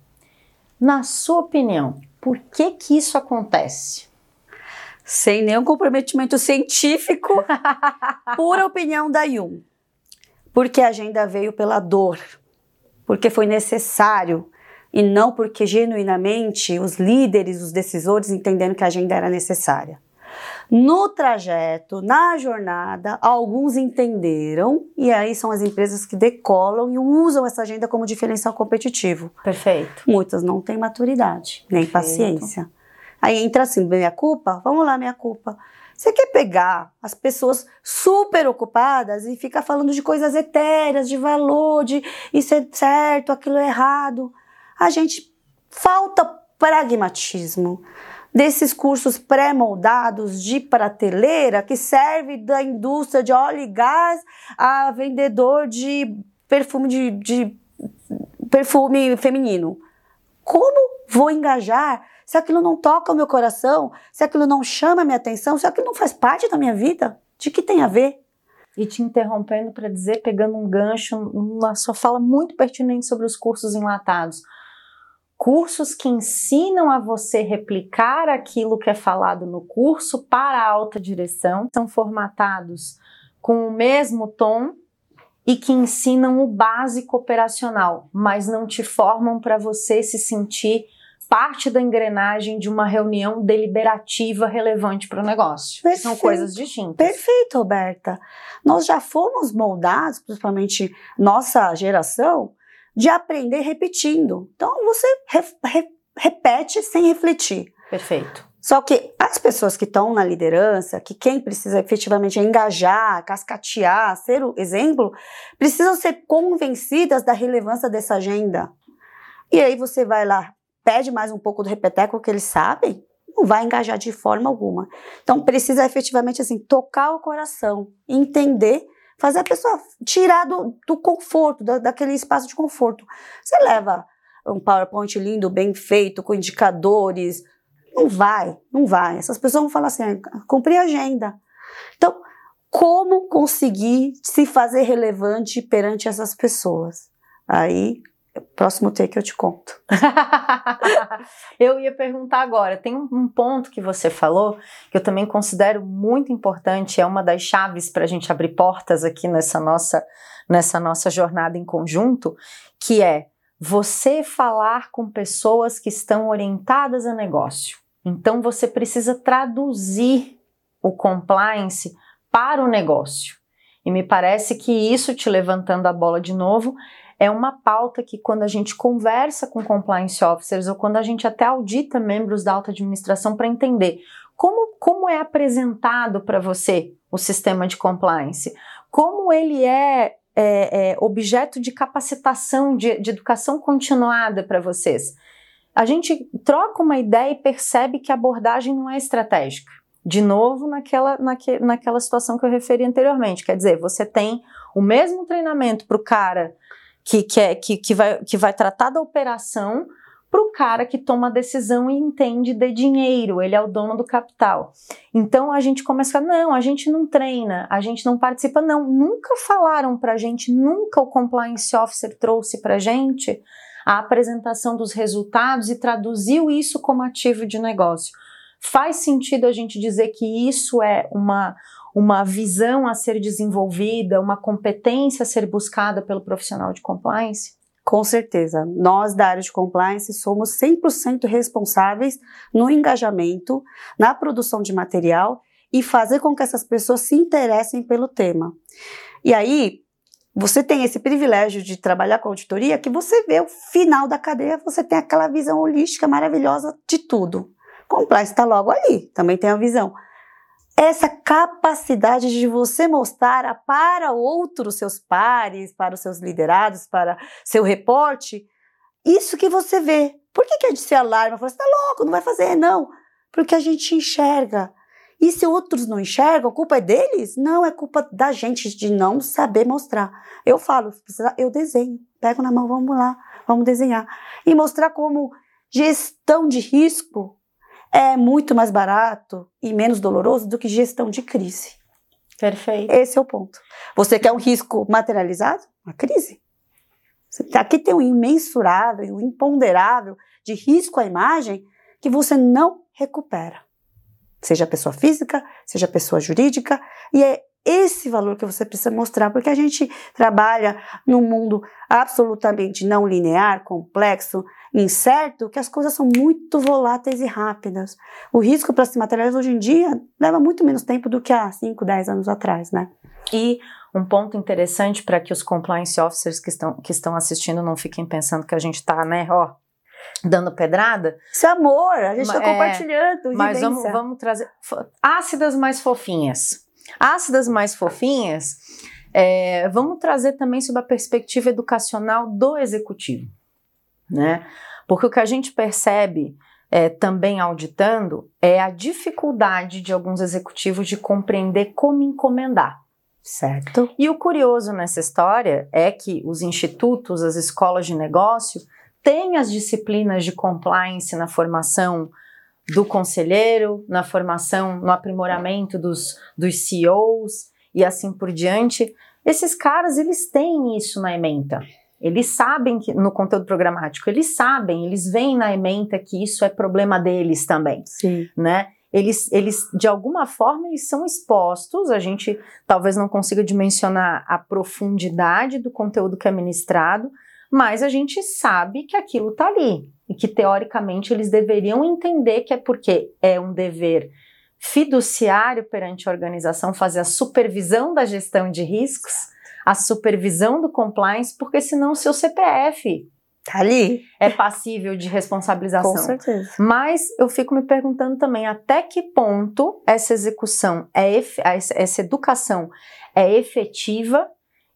[SPEAKER 1] Na sua opinião, por que, que isso acontece?
[SPEAKER 2] Sem nenhum comprometimento científico, pura opinião da Yum. Porque a agenda veio pela dor, porque foi necessário e não porque genuinamente os líderes, os decisores entenderam que a agenda era necessária. No trajeto, na jornada, alguns entenderam e aí são as empresas que decolam e usam essa agenda como diferencial competitivo.
[SPEAKER 1] Perfeito.
[SPEAKER 2] Muitas não têm maturidade, nem Perfeito. paciência. Aí entra assim, minha culpa? Vamos lá, minha culpa. Você quer pegar as pessoas super ocupadas e ficar falando de coisas etéreas, de valor, de isso é certo, aquilo é errado a gente falta pragmatismo desses cursos pré-moldados de prateleira que serve da indústria de óleo e gás a vendedor de perfume de, de perfume feminino. Como vou engajar se aquilo não toca o meu coração, se aquilo não chama a minha atenção, se aquilo não faz parte da minha vida? De que tem a ver?
[SPEAKER 1] E te interrompendo para dizer, pegando um gancho, uma sua fala muito pertinente sobre os cursos enlatados cursos que ensinam a você replicar aquilo que é falado no curso para a alta direção, são formatados com o mesmo tom e que ensinam o básico operacional, mas não te formam para você se sentir parte da engrenagem de uma reunião deliberativa relevante para o negócio. Perfeito. São coisas distintas.
[SPEAKER 2] Perfeito, Roberta. Nós já fomos moldados, principalmente nossa geração, de aprender repetindo. Então você re, re, repete sem refletir.
[SPEAKER 1] Perfeito.
[SPEAKER 2] Só que as pessoas que estão na liderança, que quem precisa efetivamente engajar, cascatear, ser o exemplo, precisam ser convencidas da relevância dessa agenda. E aí você vai lá pede mais um pouco do repeteco que eles sabem, não vai engajar de forma alguma. Então precisa efetivamente assim tocar o coração, entender, fazer a pessoa tirar do, do conforto, da, daquele espaço de conforto. Você leva um PowerPoint lindo, bem feito, com indicadores, não vai, não vai. Essas pessoas vão falar assim, ah, cumprir a agenda. Então, como conseguir se fazer relevante perante essas pessoas? Aí Próximo take eu te conto.
[SPEAKER 1] eu ia perguntar agora. Tem um ponto que você falou que eu também considero muito importante, é uma das chaves para a gente abrir portas aqui nessa nossa, nessa nossa jornada em conjunto, que é você falar com pessoas que estão orientadas a negócio. Então você precisa traduzir o compliance para o negócio. E me parece que isso, te levantando a bola de novo, é uma pauta que quando a gente conversa com compliance officers ou quando a gente até audita membros da alta administração para entender como, como é apresentado para você o sistema de compliance, como ele é, é, é objeto de capacitação, de, de educação continuada para vocês. A gente troca uma ideia e percebe que a abordagem não é estratégica. De novo, naquela, naque, naquela situação que eu referi anteriormente. Quer dizer, você tem o mesmo treinamento para o cara que, que, é, que, que, vai, que vai tratar da operação para o cara que toma a decisão e entende de dinheiro, ele é o dono do capital. Então a gente começa a falar, não, a gente não treina, a gente não participa, não. Nunca falaram para a gente, nunca o compliance officer trouxe para a gente a apresentação dos resultados e traduziu isso como ativo de negócio. Faz sentido a gente dizer que isso é uma, uma visão a ser desenvolvida, uma competência a ser buscada pelo profissional de compliance?
[SPEAKER 2] Com certeza. Nós da área de compliance somos 100% responsáveis no engajamento, na produção de material e fazer com que essas pessoas se interessem pelo tema. E aí, você tem esse privilégio de trabalhar com auditoria que você vê o final da cadeia, você tem aquela visão holística maravilhosa de tudo. Compliance está logo ali, também tem a visão essa capacidade de você mostrar para outros seus pares, para os seus liderados, para seu reporte, isso que você vê. Por que, que a gente se alarma? Fala, você tá louco, não vai fazer, não. Porque a gente enxerga. E se outros não enxergam, a culpa é deles? Não, é culpa da gente de não saber mostrar. Eu falo, eu desenho, pego na mão, vamos lá, vamos desenhar. E mostrar como gestão de risco é muito mais barato e menos doloroso do que gestão de crise.
[SPEAKER 1] Perfeito.
[SPEAKER 2] Esse é o ponto. Você quer um risco materializado? Uma crise. Aqui tem um imensurável, um imponderável de risco à imagem que você não recupera. Seja pessoa física, seja pessoa jurídica, e é esse valor que você precisa mostrar, porque a gente trabalha num mundo absolutamente não linear, complexo, incerto, que as coisas são muito voláteis e rápidas. O risco para se materializar hoje em dia leva muito menos tempo do que há 5, 10 anos atrás, né?
[SPEAKER 1] E um ponto interessante para que os compliance officers que estão, que estão assistindo não fiquem pensando que a gente está, né, ó, dando pedrada.
[SPEAKER 2] Isso é amor, a gente está é, compartilhando.
[SPEAKER 1] Mas vamos, vamos trazer ácidas mais fofinhas. Ácidas mais fofinhas, é, vamos trazer também sobre a perspectiva educacional do executivo, né? Porque o que a gente percebe é, também auditando é a dificuldade de alguns executivos de compreender como encomendar.
[SPEAKER 2] Certo.
[SPEAKER 1] E o curioso nessa história é que os institutos, as escolas de negócio, têm as disciplinas de compliance na formação do conselheiro, na formação, no aprimoramento dos, dos CEOs e assim por diante. Esses caras, eles têm isso na ementa. Eles sabem que no conteúdo programático, eles sabem, eles veem na ementa que isso é problema deles também,
[SPEAKER 2] Sim.
[SPEAKER 1] né? Eles, eles, de alguma forma, eles são expostos, a gente talvez não consiga dimensionar a profundidade do conteúdo que é ministrado, mas a gente sabe que aquilo está ali e que teoricamente eles deveriam entender que é porque é um dever fiduciário perante a organização fazer a supervisão da gestão de riscos, a supervisão do compliance, porque senão o seu CPF
[SPEAKER 2] Tá ali.
[SPEAKER 1] É passível de responsabilização.
[SPEAKER 2] Com certeza.
[SPEAKER 1] Mas eu fico me perguntando também até que ponto essa execução, é essa educação é efetiva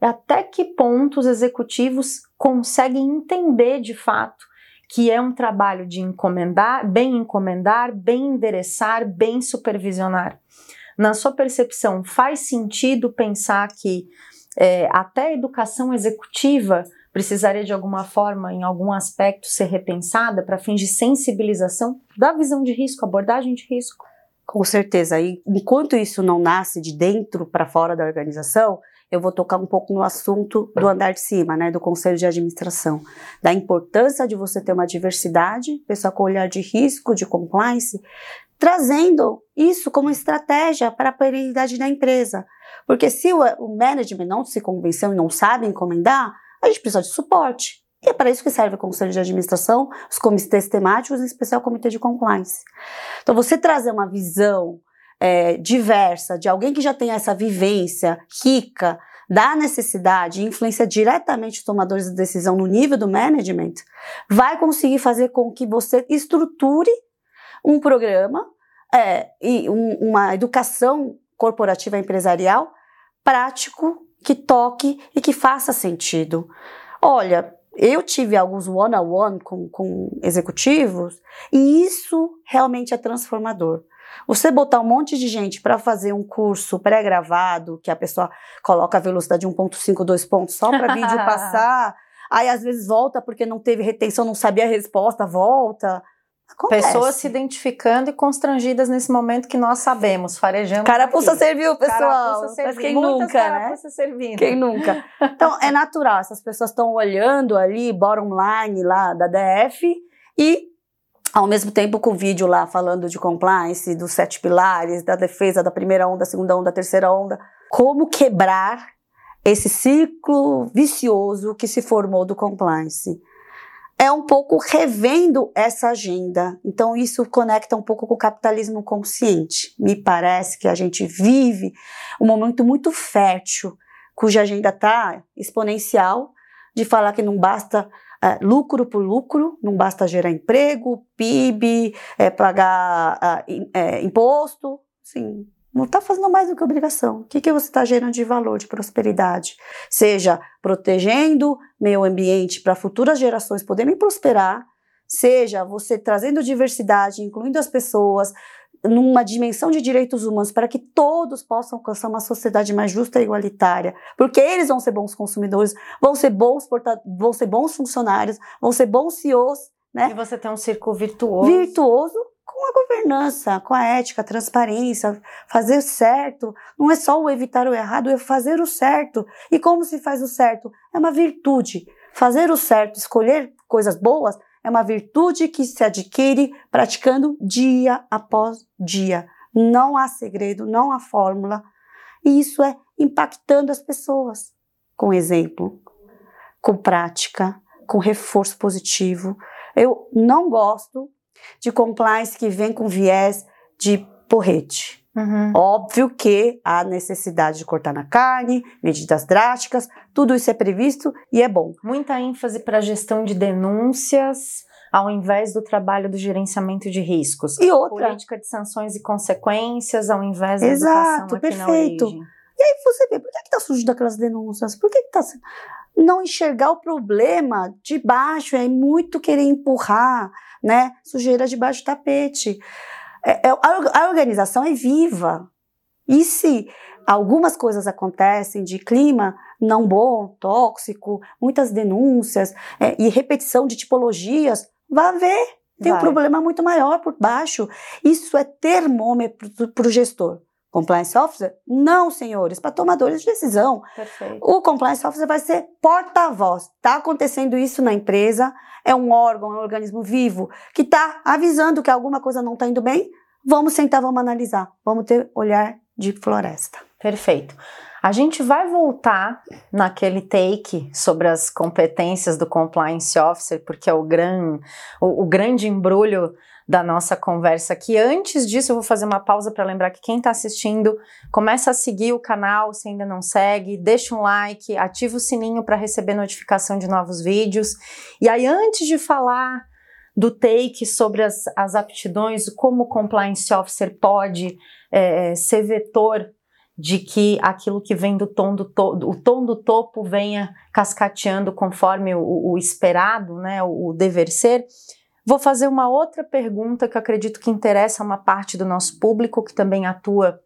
[SPEAKER 1] até que ponto os executivos conseguem entender de fato que é um trabalho de encomendar, bem encomendar, bem endereçar, bem supervisionar. Na sua percepção, faz sentido pensar que é, até a educação executiva precisaria de alguma forma, em algum aspecto, ser repensada para fins de sensibilização da visão de risco, abordagem de risco?
[SPEAKER 2] Com certeza. E enquanto isso não nasce de dentro para fora da organização, eu vou tocar um pouco no assunto do andar de cima, né, do conselho de administração, da importância de você ter uma diversidade, pessoal com olhar de risco, de compliance, trazendo isso como estratégia para a perenidade da empresa. Porque se o, o management não se convenceu e não sabe encomendar, a gente precisa de suporte. E é para isso que serve o conselho de administração, os comitês temáticos, em especial o comitê de compliance. Então, você trazer uma visão é, diversa de alguém que já tem essa vivência rica da necessidade e influencia diretamente os tomadores de decisão no nível do management, vai conseguir fazer com que você estruture um programa é, e um, uma educação corporativa empresarial prático, que toque e que faça sentido. Olha, eu tive alguns one-on-one -on -one com, com executivos e isso realmente é transformador. Você botar um monte de gente para fazer um curso pré-gravado, que a pessoa coloca a velocidade de 1.5, 2 pontos só para vídeo passar, aí às vezes volta porque não teve retenção, não sabia a resposta, volta.
[SPEAKER 1] Acontece. Pessoas se identificando e constrangidas nesse momento que nós sabemos, farejando.
[SPEAKER 2] Carapuça serviu, pessoal. Carapuça serviu. Quem nunca, né? Servindo. Quem nunca. Então, é natural, essas pessoas estão olhando ali, bottom line lá da DF e ao mesmo tempo com o vídeo lá falando de compliance, dos sete pilares, da defesa da primeira onda, segunda onda, terceira onda, como quebrar esse ciclo vicioso que se formou do compliance é um pouco revendo essa agenda. Então, isso conecta um pouco com o capitalismo consciente. Me parece que a gente vive um momento muito fértil, cuja agenda está exponencial, de falar que não basta é, lucro por lucro, não basta gerar emprego, PIB, é, pagar é, imposto. Sim, não está fazendo mais do que obrigação. O que, que você está gerando de valor, de prosperidade? Seja protegendo meio ambiente para futuras gerações poderem prosperar, seja você trazendo diversidade, incluindo as pessoas, numa dimensão de direitos humanos para que todos possam alcançar uma sociedade mais justa e igualitária, porque eles vão ser bons consumidores, vão ser bons vão ser bons funcionários, vão ser bons CEOs, né?
[SPEAKER 1] E você tem um círculo virtuoso.
[SPEAKER 2] Virtuoso com a governança, com a ética, a transparência, fazer o certo. Não é só o evitar o errado, é fazer o certo. E como se faz o certo? É uma virtude. Fazer o certo, escolher coisas boas, é uma virtude que se adquire praticando dia após dia. Não há segredo, não há fórmula. E isso é impactando as pessoas com exemplo, com prática, com reforço positivo. Eu não gosto de compliance que vem com viés de porrete. Uhum. Óbvio que há necessidade de cortar na carne, medidas drásticas, tudo isso é previsto e é bom.
[SPEAKER 1] Muita ênfase para a gestão de denúncias, ao invés do trabalho do gerenciamento de riscos.
[SPEAKER 2] E outra.
[SPEAKER 1] Política de sanções e consequências, ao invés da Exato, educação perfeito.
[SPEAKER 2] E aí você vê, por que está surgindo aquelas denúncias? Por que está não enxergar o problema de baixo, é muito querer empurrar, né? Sujeira debaixo do tapete. É, é, a, a organização é viva. E se algumas coisas acontecem de clima não bom, tóxico, muitas denúncias é, e repetição de tipologias, vá ver. Tem Vai. um problema muito maior por baixo. Isso é termômetro para o gestor. Compliance Officer? Não, senhores, para tomadores de decisão. Perfeito. O Compliance Officer vai ser porta-voz. Está acontecendo isso na empresa, é um órgão, é um organismo vivo que está avisando que alguma coisa não está indo bem. Vamos sentar, vamos analisar, vamos ter olhar de floresta.
[SPEAKER 1] Perfeito. A gente vai voltar naquele take sobre as competências do compliance officer, porque é o, gran, o, o grande embrulho da nossa conversa aqui. Antes disso, eu vou fazer uma pausa para lembrar que quem está assistindo, começa a seguir o canal se ainda não segue, deixa um like, ativa o sininho para receber notificação de novos vídeos. E aí, antes de falar do take sobre as, as aptidões, como o compliance officer pode é, ser vetor de que aquilo que vem do tom do, o tom do topo venha cascateando conforme o, o esperado, né, o, o dever ser. Vou fazer uma outra pergunta que acredito que interessa uma parte do nosso público que também atua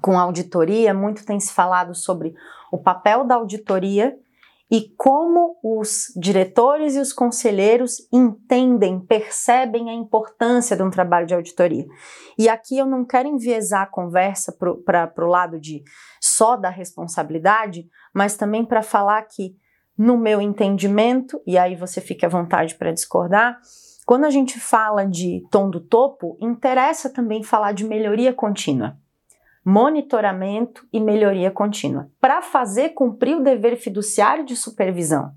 [SPEAKER 1] com auditoria. Muito tem se falado sobre o papel da auditoria e como os diretores e os conselheiros entendem, percebem a importância de um trabalho de auditoria. E aqui eu não quero enviesar a conversa para o lado de só da responsabilidade, mas também para falar que, no meu entendimento, e aí você fique à vontade para discordar, quando a gente fala de tom do topo, interessa também falar de melhoria contínua monitoramento e melhoria contínua, para fazer cumprir o dever fiduciário de supervisão.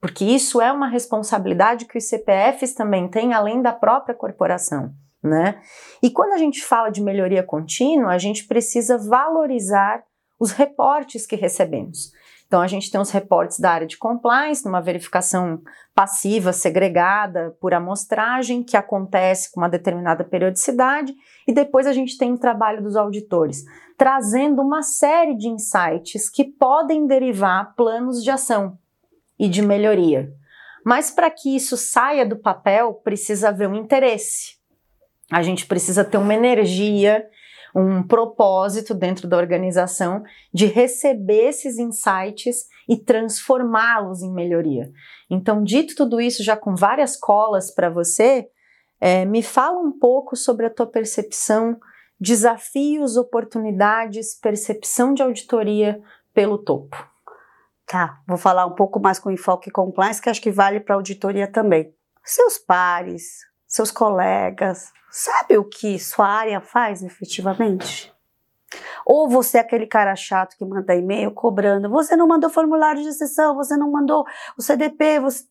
[SPEAKER 1] Porque isso é uma responsabilidade que os CPFs também têm, além da própria corporação. Né? E quando a gente fala de melhoria contínua, a gente precisa valorizar os reportes que recebemos. Então, a gente tem os reportes da área de compliance, numa verificação passiva, segregada por amostragem, que acontece com uma determinada periodicidade, e depois a gente tem o trabalho dos auditores, trazendo uma série de insights que podem derivar planos de ação e de melhoria. Mas para que isso saia do papel, precisa haver um interesse. A gente precisa ter uma energia um propósito dentro da organização de receber esses insights e transformá-los em melhoria. Então, dito tudo isso, já com várias colas para você, é, me fala um pouco sobre a tua percepção, desafios, oportunidades, percepção de auditoria pelo topo.
[SPEAKER 2] Tá, vou falar um pouco mais com enfoque compliance, que acho que vale para auditoria também. Seus pares, seus colegas, sabe o que sua área faz efetivamente? Ou você é aquele cara chato que manda e-mail cobrando, você não mandou formulário de sessão, você não mandou o CDP, você...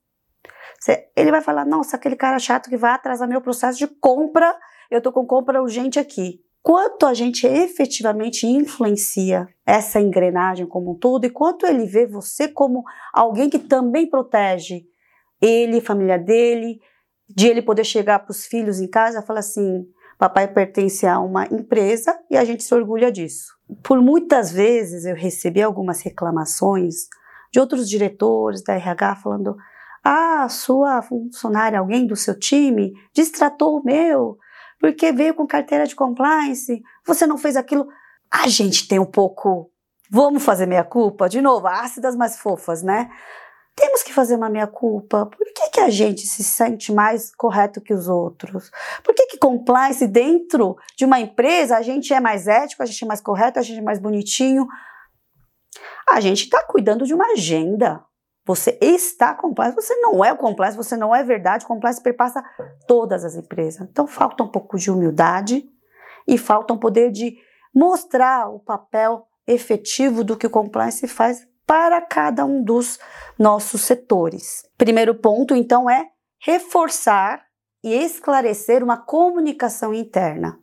[SPEAKER 2] ele vai falar, nossa, aquele cara chato que vai atrasar meu processo de compra, eu tô com compra urgente aqui. Quanto a gente efetivamente influencia essa engrenagem como um todo e quanto ele vê você como alguém que também protege ele, família dele, de ele poder chegar para os filhos em casa e falar assim: papai pertence a uma empresa e a gente se orgulha disso. Por muitas vezes eu recebi algumas reclamações de outros diretores da RH falando: ah, sua funcionária, alguém do seu time, distratou o meu, porque veio com carteira de compliance, você não fez aquilo. A gente tem um pouco. Vamos fazer meia culpa? De novo, ácidas mais fofas, né? Temos que fazer uma meia-culpa. Por que, que a gente se sente mais correto que os outros? Por que, que compliance dentro de uma empresa a gente é mais ético, a gente é mais correto, a gente é mais bonitinho? A gente está cuidando de uma agenda. Você está compliance, você não é o compliance, você não é verdade. Compliance perpassa todas as empresas. Então falta um pouco de humildade e falta um poder de mostrar o papel efetivo do que o compliance faz para cada um dos nossos setores. Primeiro ponto, então, é reforçar e esclarecer uma comunicação interna.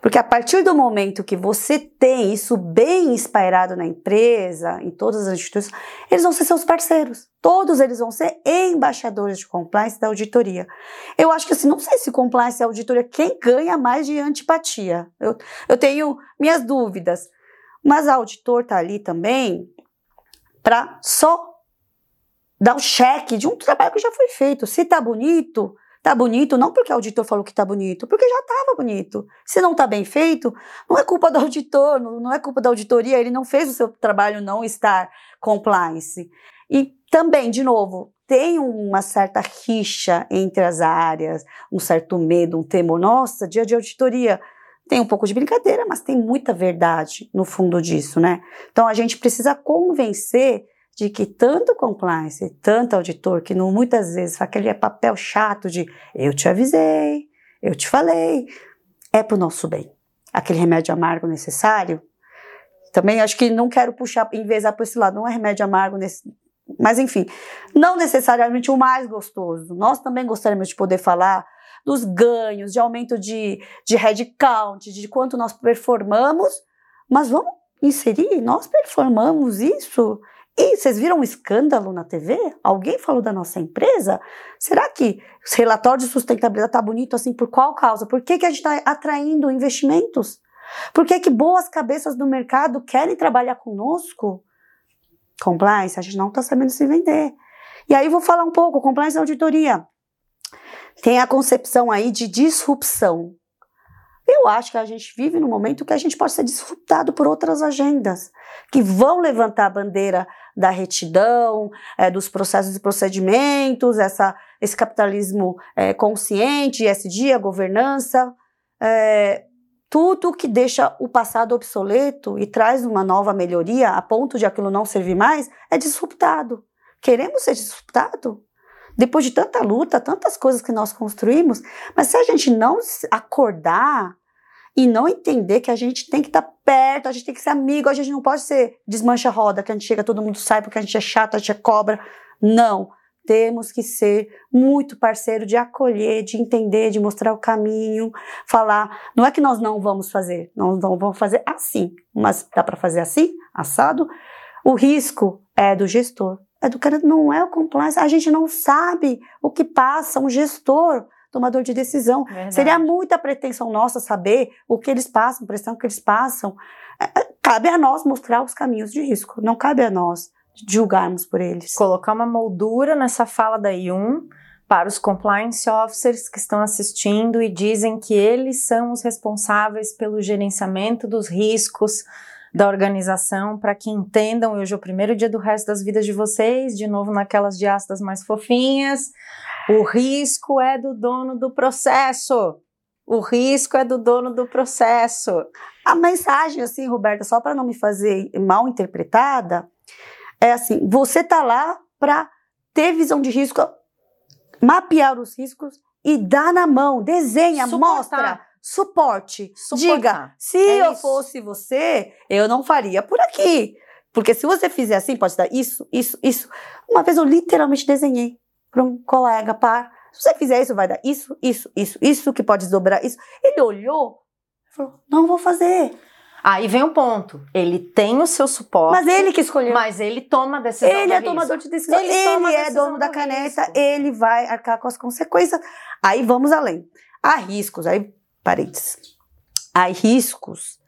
[SPEAKER 2] Porque a partir do momento que você tem isso bem espalhado na empresa, em todas as instituições, eles vão ser seus parceiros. Todos eles vão ser embaixadores de compliance da auditoria. Eu acho que assim, não sei se compliance e auditoria, quem ganha mais de antipatia? Eu, eu tenho minhas dúvidas. Mas a auditor está ali também para só dar o cheque de um trabalho que já foi feito. Se tá bonito, tá bonito não porque o auditor falou que tá bonito, porque já estava bonito. Se não tá bem feito, não é culpa do auditor, não é culpa da auditoria, ele não fez o seu trabalho não estar compliance. E também, de novo, tem uma certa rixa entre as áreas, um certo medo, um temor. Nossa, dia de auditoria. Tem um pouco de brincadeira, mas tem muita verdade no fundo disso, né? Então a gente precisa convencer de que tanto compliance, tanto auditor, que não, muitas vezes faz aquele papel chato de eu te avisei, eu te falei, é para o nosso bem. Aquele remédio amargo necessário. Também acho que não quero puxar, envezar para esse lado, não é remédio amargo nesse, mas enfim, não necessariamente o mais gostoso. Nós também gostaríamos de poder falar dos ganhos, de aumento de, de headcount, de quanto nós performamos, mas vamos inserir, nós performamos isso. E vocês viram um escândalo na TV? Alguém falou da nossa empresa? Será que o relatório de sustentabilidade está bonito assim por qual causa? Por que, que a gente está atraindo investimentos? Por que, que boas cabeças do mercado querem trabalhar conosco? Compliance, a gente não está sabendo se vender. E aí vou falar um pouco, compliance auditoria. Tem a concepção aí de disrupção. Eu acho que a gente vive num momento que a gente pode ser disruptado por outras agendas, que vão levantar a bandeira da retidão, é, dos processos e procedimentos, essa, esse capitalismo é, consciente, ESG, a governança, é, tudo que deixa o passado obsoleto e traz uma nova melhoria a ponto de aquilo não servir mais é disruptado. Queremos ser disruptado? Depois de tanta luta, tantas coisas que nós construímos, mas se a gente não acordar e não entender que a gente tem que estar tá perto, a gente tem que ser amigo, a gente não pode ser desmancha-roda, que a gente chega, todo mundo sai porque a gente é chato, a gente é cobra. Não. Temos que ser muito parceiro de acolher, de entender, de mostrar o caminho, falar. Não é que nós não vamos fazer, nós não vamos fazer assim, mas dá para fazer assim, assado. O risco é do gestor, é do cara, não é o compliance. A gente não sabe o que passa um gestor tomador de decisão. Verdade. Seria muita pretensão nossa saber o que eles passam, a pressão que eles passam. É, é, cabe a nós mostrar os caminhos de risco, não cabe a nós julgarmos por eles.
[SPEAKER 1] Colocar uma moldura nessa fala da Yun para os compliance officers que estão assistindo e dizem que eles são os responsáveis pelo gerenciamento dos riscos da organização para que entendam. Hoje é o primeiro dia do resto das vidas de vocês, de novo naquelas diastas mais fofinhas. O risco é do dono do processo. O risco é do dono do processo.
[SPEAKER 2] A mensagem, assim, Roberta, só para não me fazer mal interpretada, é assim: você tá lá para ter visão de risco, mapear os riscos e dar na mão, desenha, Suportar. mostra, suporte. Suportar. Diga, se é eu isso. fosse você, eu não faria por aqui. Porque se você fizer assim, pode dar isso, isso, isso. Uma vez eu literalmente desenhei para um colega, par. Se você fizer isso, vai dar isso, isso, isso, isso que pode desdobrar isso. Ele olhou e falou: não vou fazer.
[SPEAKER 1] Aí vem o um ponto. Ele tem o seu suporte.
[SPEAKER 2] Mas ele que escolheu.
[SPEAKER 1] Mas ele toma a decisão.
[SPEAKER 2] Ele é risco. tomador de decisão. Ele, ele é dono da caneta. Risco. Ele vai arcar com as consequências. Aí vamos além. Há riscos, aí, parênteses. Há riscos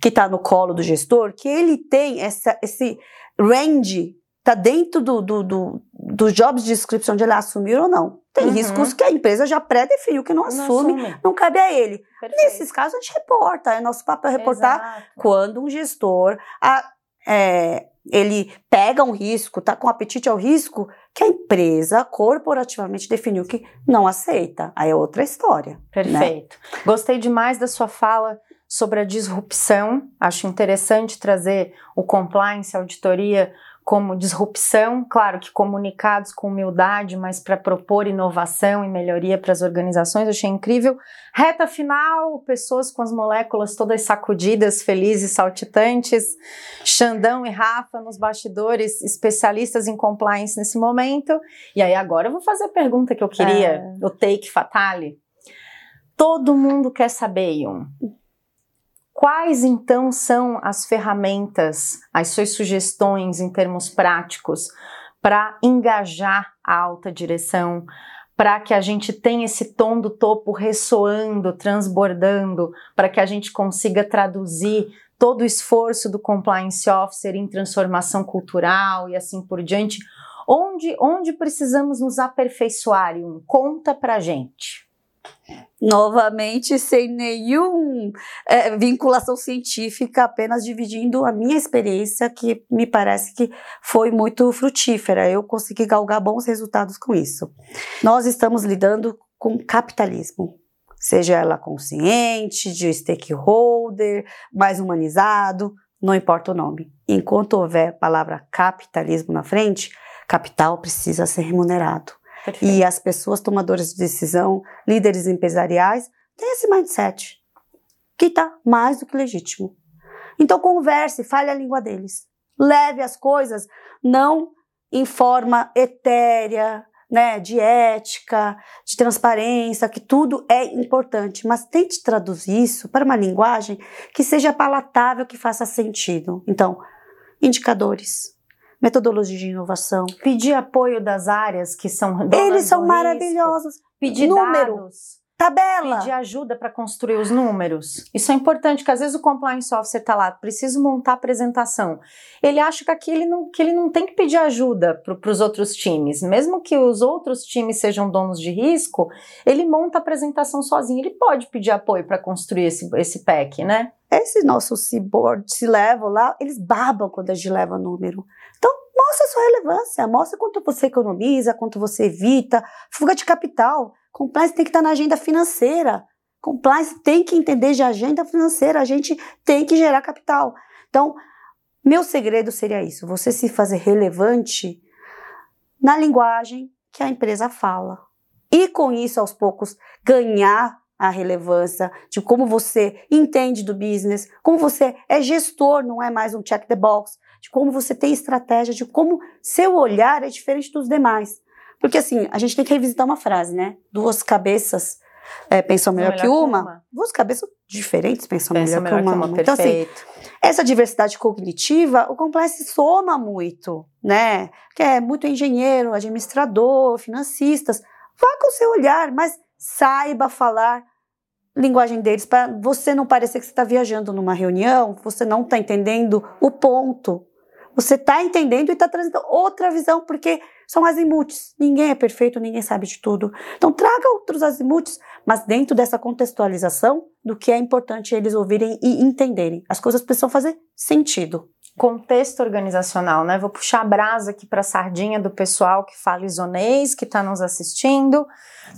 [SPEAKER 2] que está no colo do gestor, que ele tem essa, esse range está dentro do, do, do, do job description de ele assumir ou não. Tem uhum. riscos que a empresa já pré-definiu que não, não assume, assume, não cabe a ele. Perfeito. Nesses casos, a gente reporta, é nosso papel reportar Exato. quando um gestor a, é, ele pega um risco, está com apetite ao risco, que a empresa corporativamente definiu que não aceita. Aí é outra história. Né?
[SPEAKER 1] Perfeito. Né? Gostei demais da sua fala sobre a disrupção. Acho interessante trazer o compliance, a auditoria como disrupção, claro que comunicados com humildade, mas para propor inovação e melhoria para as organizações, eu achei incrível. Reta final, pessoas com as moléculas todas sacudidas, felizes, saltitantes. Xandão e Rafa nos bastidores, especialistas em compliance nesse momento. E aí agora eu vou fazer a pergunta que eu queria, é. o take fatale. Todo mundo quer saber, Yun, Quais então são as ferramentas, as suas sugestões em termos práticos para engajar a alta direção, para que a gente tenha esse tom do topo ressoando, transbordando, para que a gente consiga traduzir todo o esforço do compliance officer em transformação cultural e assim por diante? Onde, onde precisamos nos aperfeiçoar? Conta para gente
[SPEAKER 2] novamente sem nenhum é, vinculação científica, apenas dividindo a minha experiência, que me parece que foi muito frutífera. Eu consegui galgar bons resultados com isso. Nós estamos lidando com capitalismo, seja ela consciente, de stakeholder, mais humanizado, não importa o nome. Enquanto houver a palavra capitalismo na frente, capital precisa ser remunerado. Perfeito. E as pessoas tomadoras de decisão, líderes empresariais, têm esse mindset que está mais do que legítimo. Então converse, fale a língua deles. Leve as coisas não em forma etérea, né, de ética, de transparência, que tudo é importante, mas tente traduzir isso para uma linguagem que seja palatável, que faça sentido. Então, indicadores, metodologia de inovação.
[SPEAKER 1] Pedir apoio das áreas que são
[SPEAKER 2] Eles são maravilhosos.
[SPEAKER 1] Pedir
[SPEAKER 2] Número.
[SPEAKER 1] dados.
[SPEAKER 2] Tabela.
[SPEAKER 1] Pedir ajuda para construir os números. Isso é importante, que às vezes o compliance officer está lá, preciso montar a apresentação. Ele acha que aqui ele não, que ele não tem que pedir ajuda para os outros times. Mesmo que os outros times sejam donos de risco, ele monta a apresentação sozinho. Ele pode pedir apoio para construir esse, esse pack, né?
[SPEAKER 2] Esses nossos board se levam lá, eles babam quando a gente leva número. Então, mostra a sua relevância, mostra quanto você economiza, quanto você evita, fuga de capital. Compliance tem que estar na agenda financeira. Compliance tem que entender de agenda financeira. A gente tem que gerar capital. Então, meu segredo seria isso: você se fazer relevante na linguagem que a empresa fala. E com isso, aos poucos, ganhar a relevância de como você entende do business, como você é gestor, não é mais um check the box, de como você tem estratégia, de como seu olhar é diferente dos demais. Porque assim, a gente tem que revisitar uma frase, né? Duas cabeças é, pensam melhor, melhor que, uma. que, uma. Duas cabeças diferentes pensam melhor, melhor, que uma. Que uma. Então, assim, essa diversidade cognitiva, o compliance soma muito, né? Que é muito engenheiro, administrador, financistas. Vá com o seu olhar, mas saiba falar linguagem deles para você não parecer que você está viajando numa reunião, você não está entendendo o ponto. Você está entendendo e está trazendo outra visão, porque são azimuts. Ninguém é perfeito, ninguém sabe de tudo. Então, traga outros azimuts, mas dentro dessa contextualização do que é importante eles ouvirem e entenderem. As coisas precisam fazer sentido
[SPEAKER 1] contexto organizacional, né? Vou puxar a brasa aqui para a sardinha do pessoal que fala isonês, que está nos assistindo.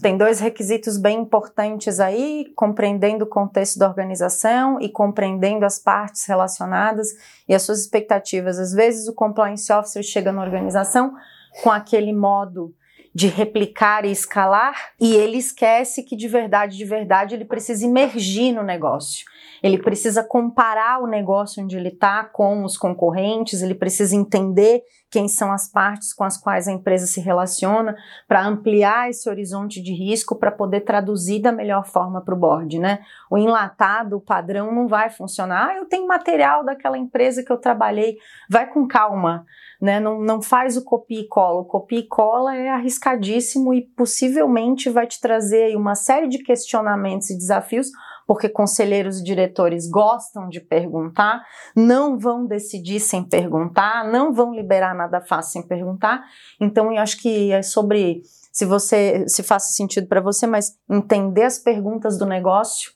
[SPEAKER 1] Tem dois requisitos bem importantes aí: compreendendo o contexto da organização e compreendendo as partes relacionadas e as suas expectativas. Às vezes, o compliance officer chega na organização com aquele modo de replicar e escalar e ele esquece que de verdade, de verdade, ele precisa emergir no negócio. Ele precisa comparar o negócio onde ele está com os concorrentes, ele precisa entender quem são as partes com as quais a empresa se relaciona, para ampliar esse horizonte de risco, para poder traduzir da melhor forma para o board, né? O enlatado, o padrão não vai funcionar. Ah, eu tenho material daquela empresa que eu trabalhei. Vai com calma, né? Não, não faz o copia e cola. O copia e cola é arriscadíssimo e possivelmente vai te trazer uma série de questionamentos e desafios porque conselheiros e diretores gostam de perguntar, não vão decidir sem perguntar, não vão liberar nada fácil sem perguntar. Então, eu acho que é sobre se você se faça sentido para você, mas entender as perguntas do negócio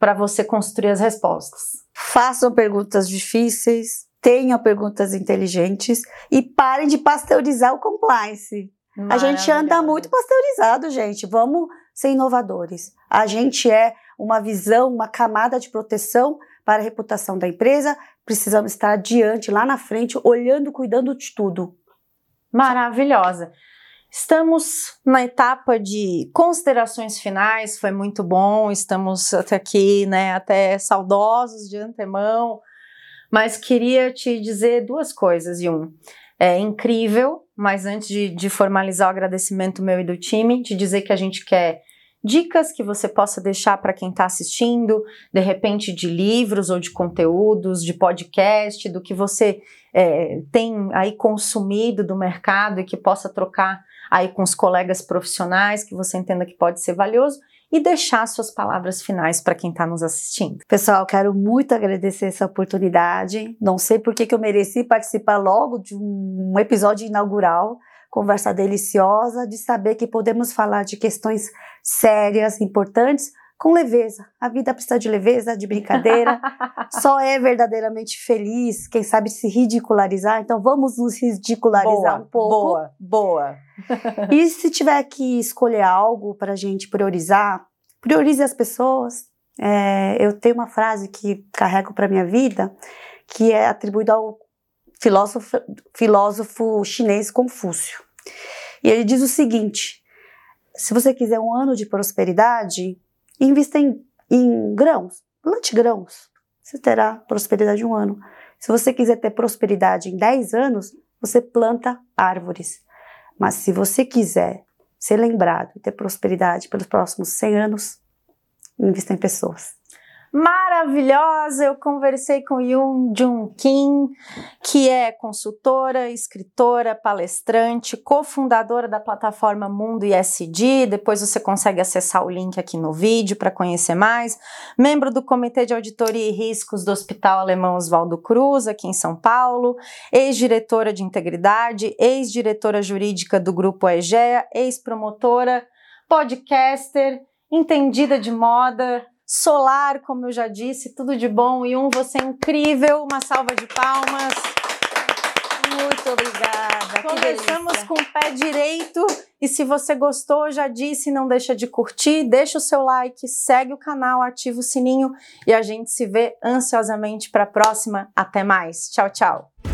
[SPEAKER 1] para você construir as respostas.
[SPEAKER 2] Façam perguntas difíceis, tenham perguntas inteligentes e parem de pasteurizar o compliance. A gente anda muito pasteurizado, gente. Vamos ser inovadores. A gente é uma visão, uma camada de proteção para a reputação da empresa. Precisamos estar adiante, lá na frente, olhando, cuidando de tudo.
[SPEAKER 1] Maravilhosa. Estamos na etapa de considerações finais, foi muito bom, estamos até aqui, né, até saudosos de antemão, mas queria te dizer duas coisas, Yun. É incrível, mas antes de, de formalizar o agradecimento meu e do time, te dizer que a gente quer dicas que você possa deixar para quem está assistindo, de repente de livros ou de conteúdos, de podcast, do que você é, tem aí consumido do mercado e que possa trocar aí com os colegas profissionais que você entenda que pode ser valioso e deixar suas palavras finais para quem está nos assistindo.
[SPEAKER 2] Pessoal, quero muito agradecer essa oportunidade. Não sei por que, eu mereci participar logo de um episódio inaugural conversa deliciosa, de saber que podemos falar de questões sérias, importantes, com leveza. A vida precisa de leveza, de brincadeira. Só é verdadeiramente feliz quem sabe se ridicularizar. Então vamos nos ridicularizar
[SPEAKER 1] boa,
[SPEAKER 2] um pouco.
[SPEAKER 1] Boa, boa.
[SPEAKER 2] e se tiver que escolher algo para a gente priorizar, priorize as pessoas. É, eu tenho uma frase que carrego para minha vida que é atribuída ao filósofo, filósofo chinês Confúcio. E ele diz o seguinte: se você quiser um ano de prosperidade, invista em, em grãos, plante grãos. Você terá prosperidade de um ano. Se você quiser ter prosperidade em 10 anos, você planta árvores. Mas se você quiser ser lembrado e ter prosperidade pelos próximos 100 anos, invista em pessoas.
[SPEAKER 1] Maravilhosa. Eu conversei com Yoon Jun Kim, que é consultora, escritora, palestrante, cofundadora da plataforma Mundo ISD. Depois você consegue acessar o link aqui no vídeo para conhecer mais. Membro do Comitê de Auditoria e Riscos do Hospital Alemão Oswaldo Cruz, aqui em São Paulo, ex-diretora de integridade, ex-diretora jurídica do Grupo EGEA, ex-promotora, podcaster, entendida de moda, solar, como eu já disse, tudo de bom. E um, você é incrível, uma salva de palmas.
[SPEAKER 2] Muito obrigada.
[SPEAKER 1] Começamos com o pé direito. E se você gostou, já disse, não deixa de curtir, deixa o seu like, segue o canal, ativa o sininho e a gente se vê ansiosamente para a próxima. Até mais. Tchau, tchau.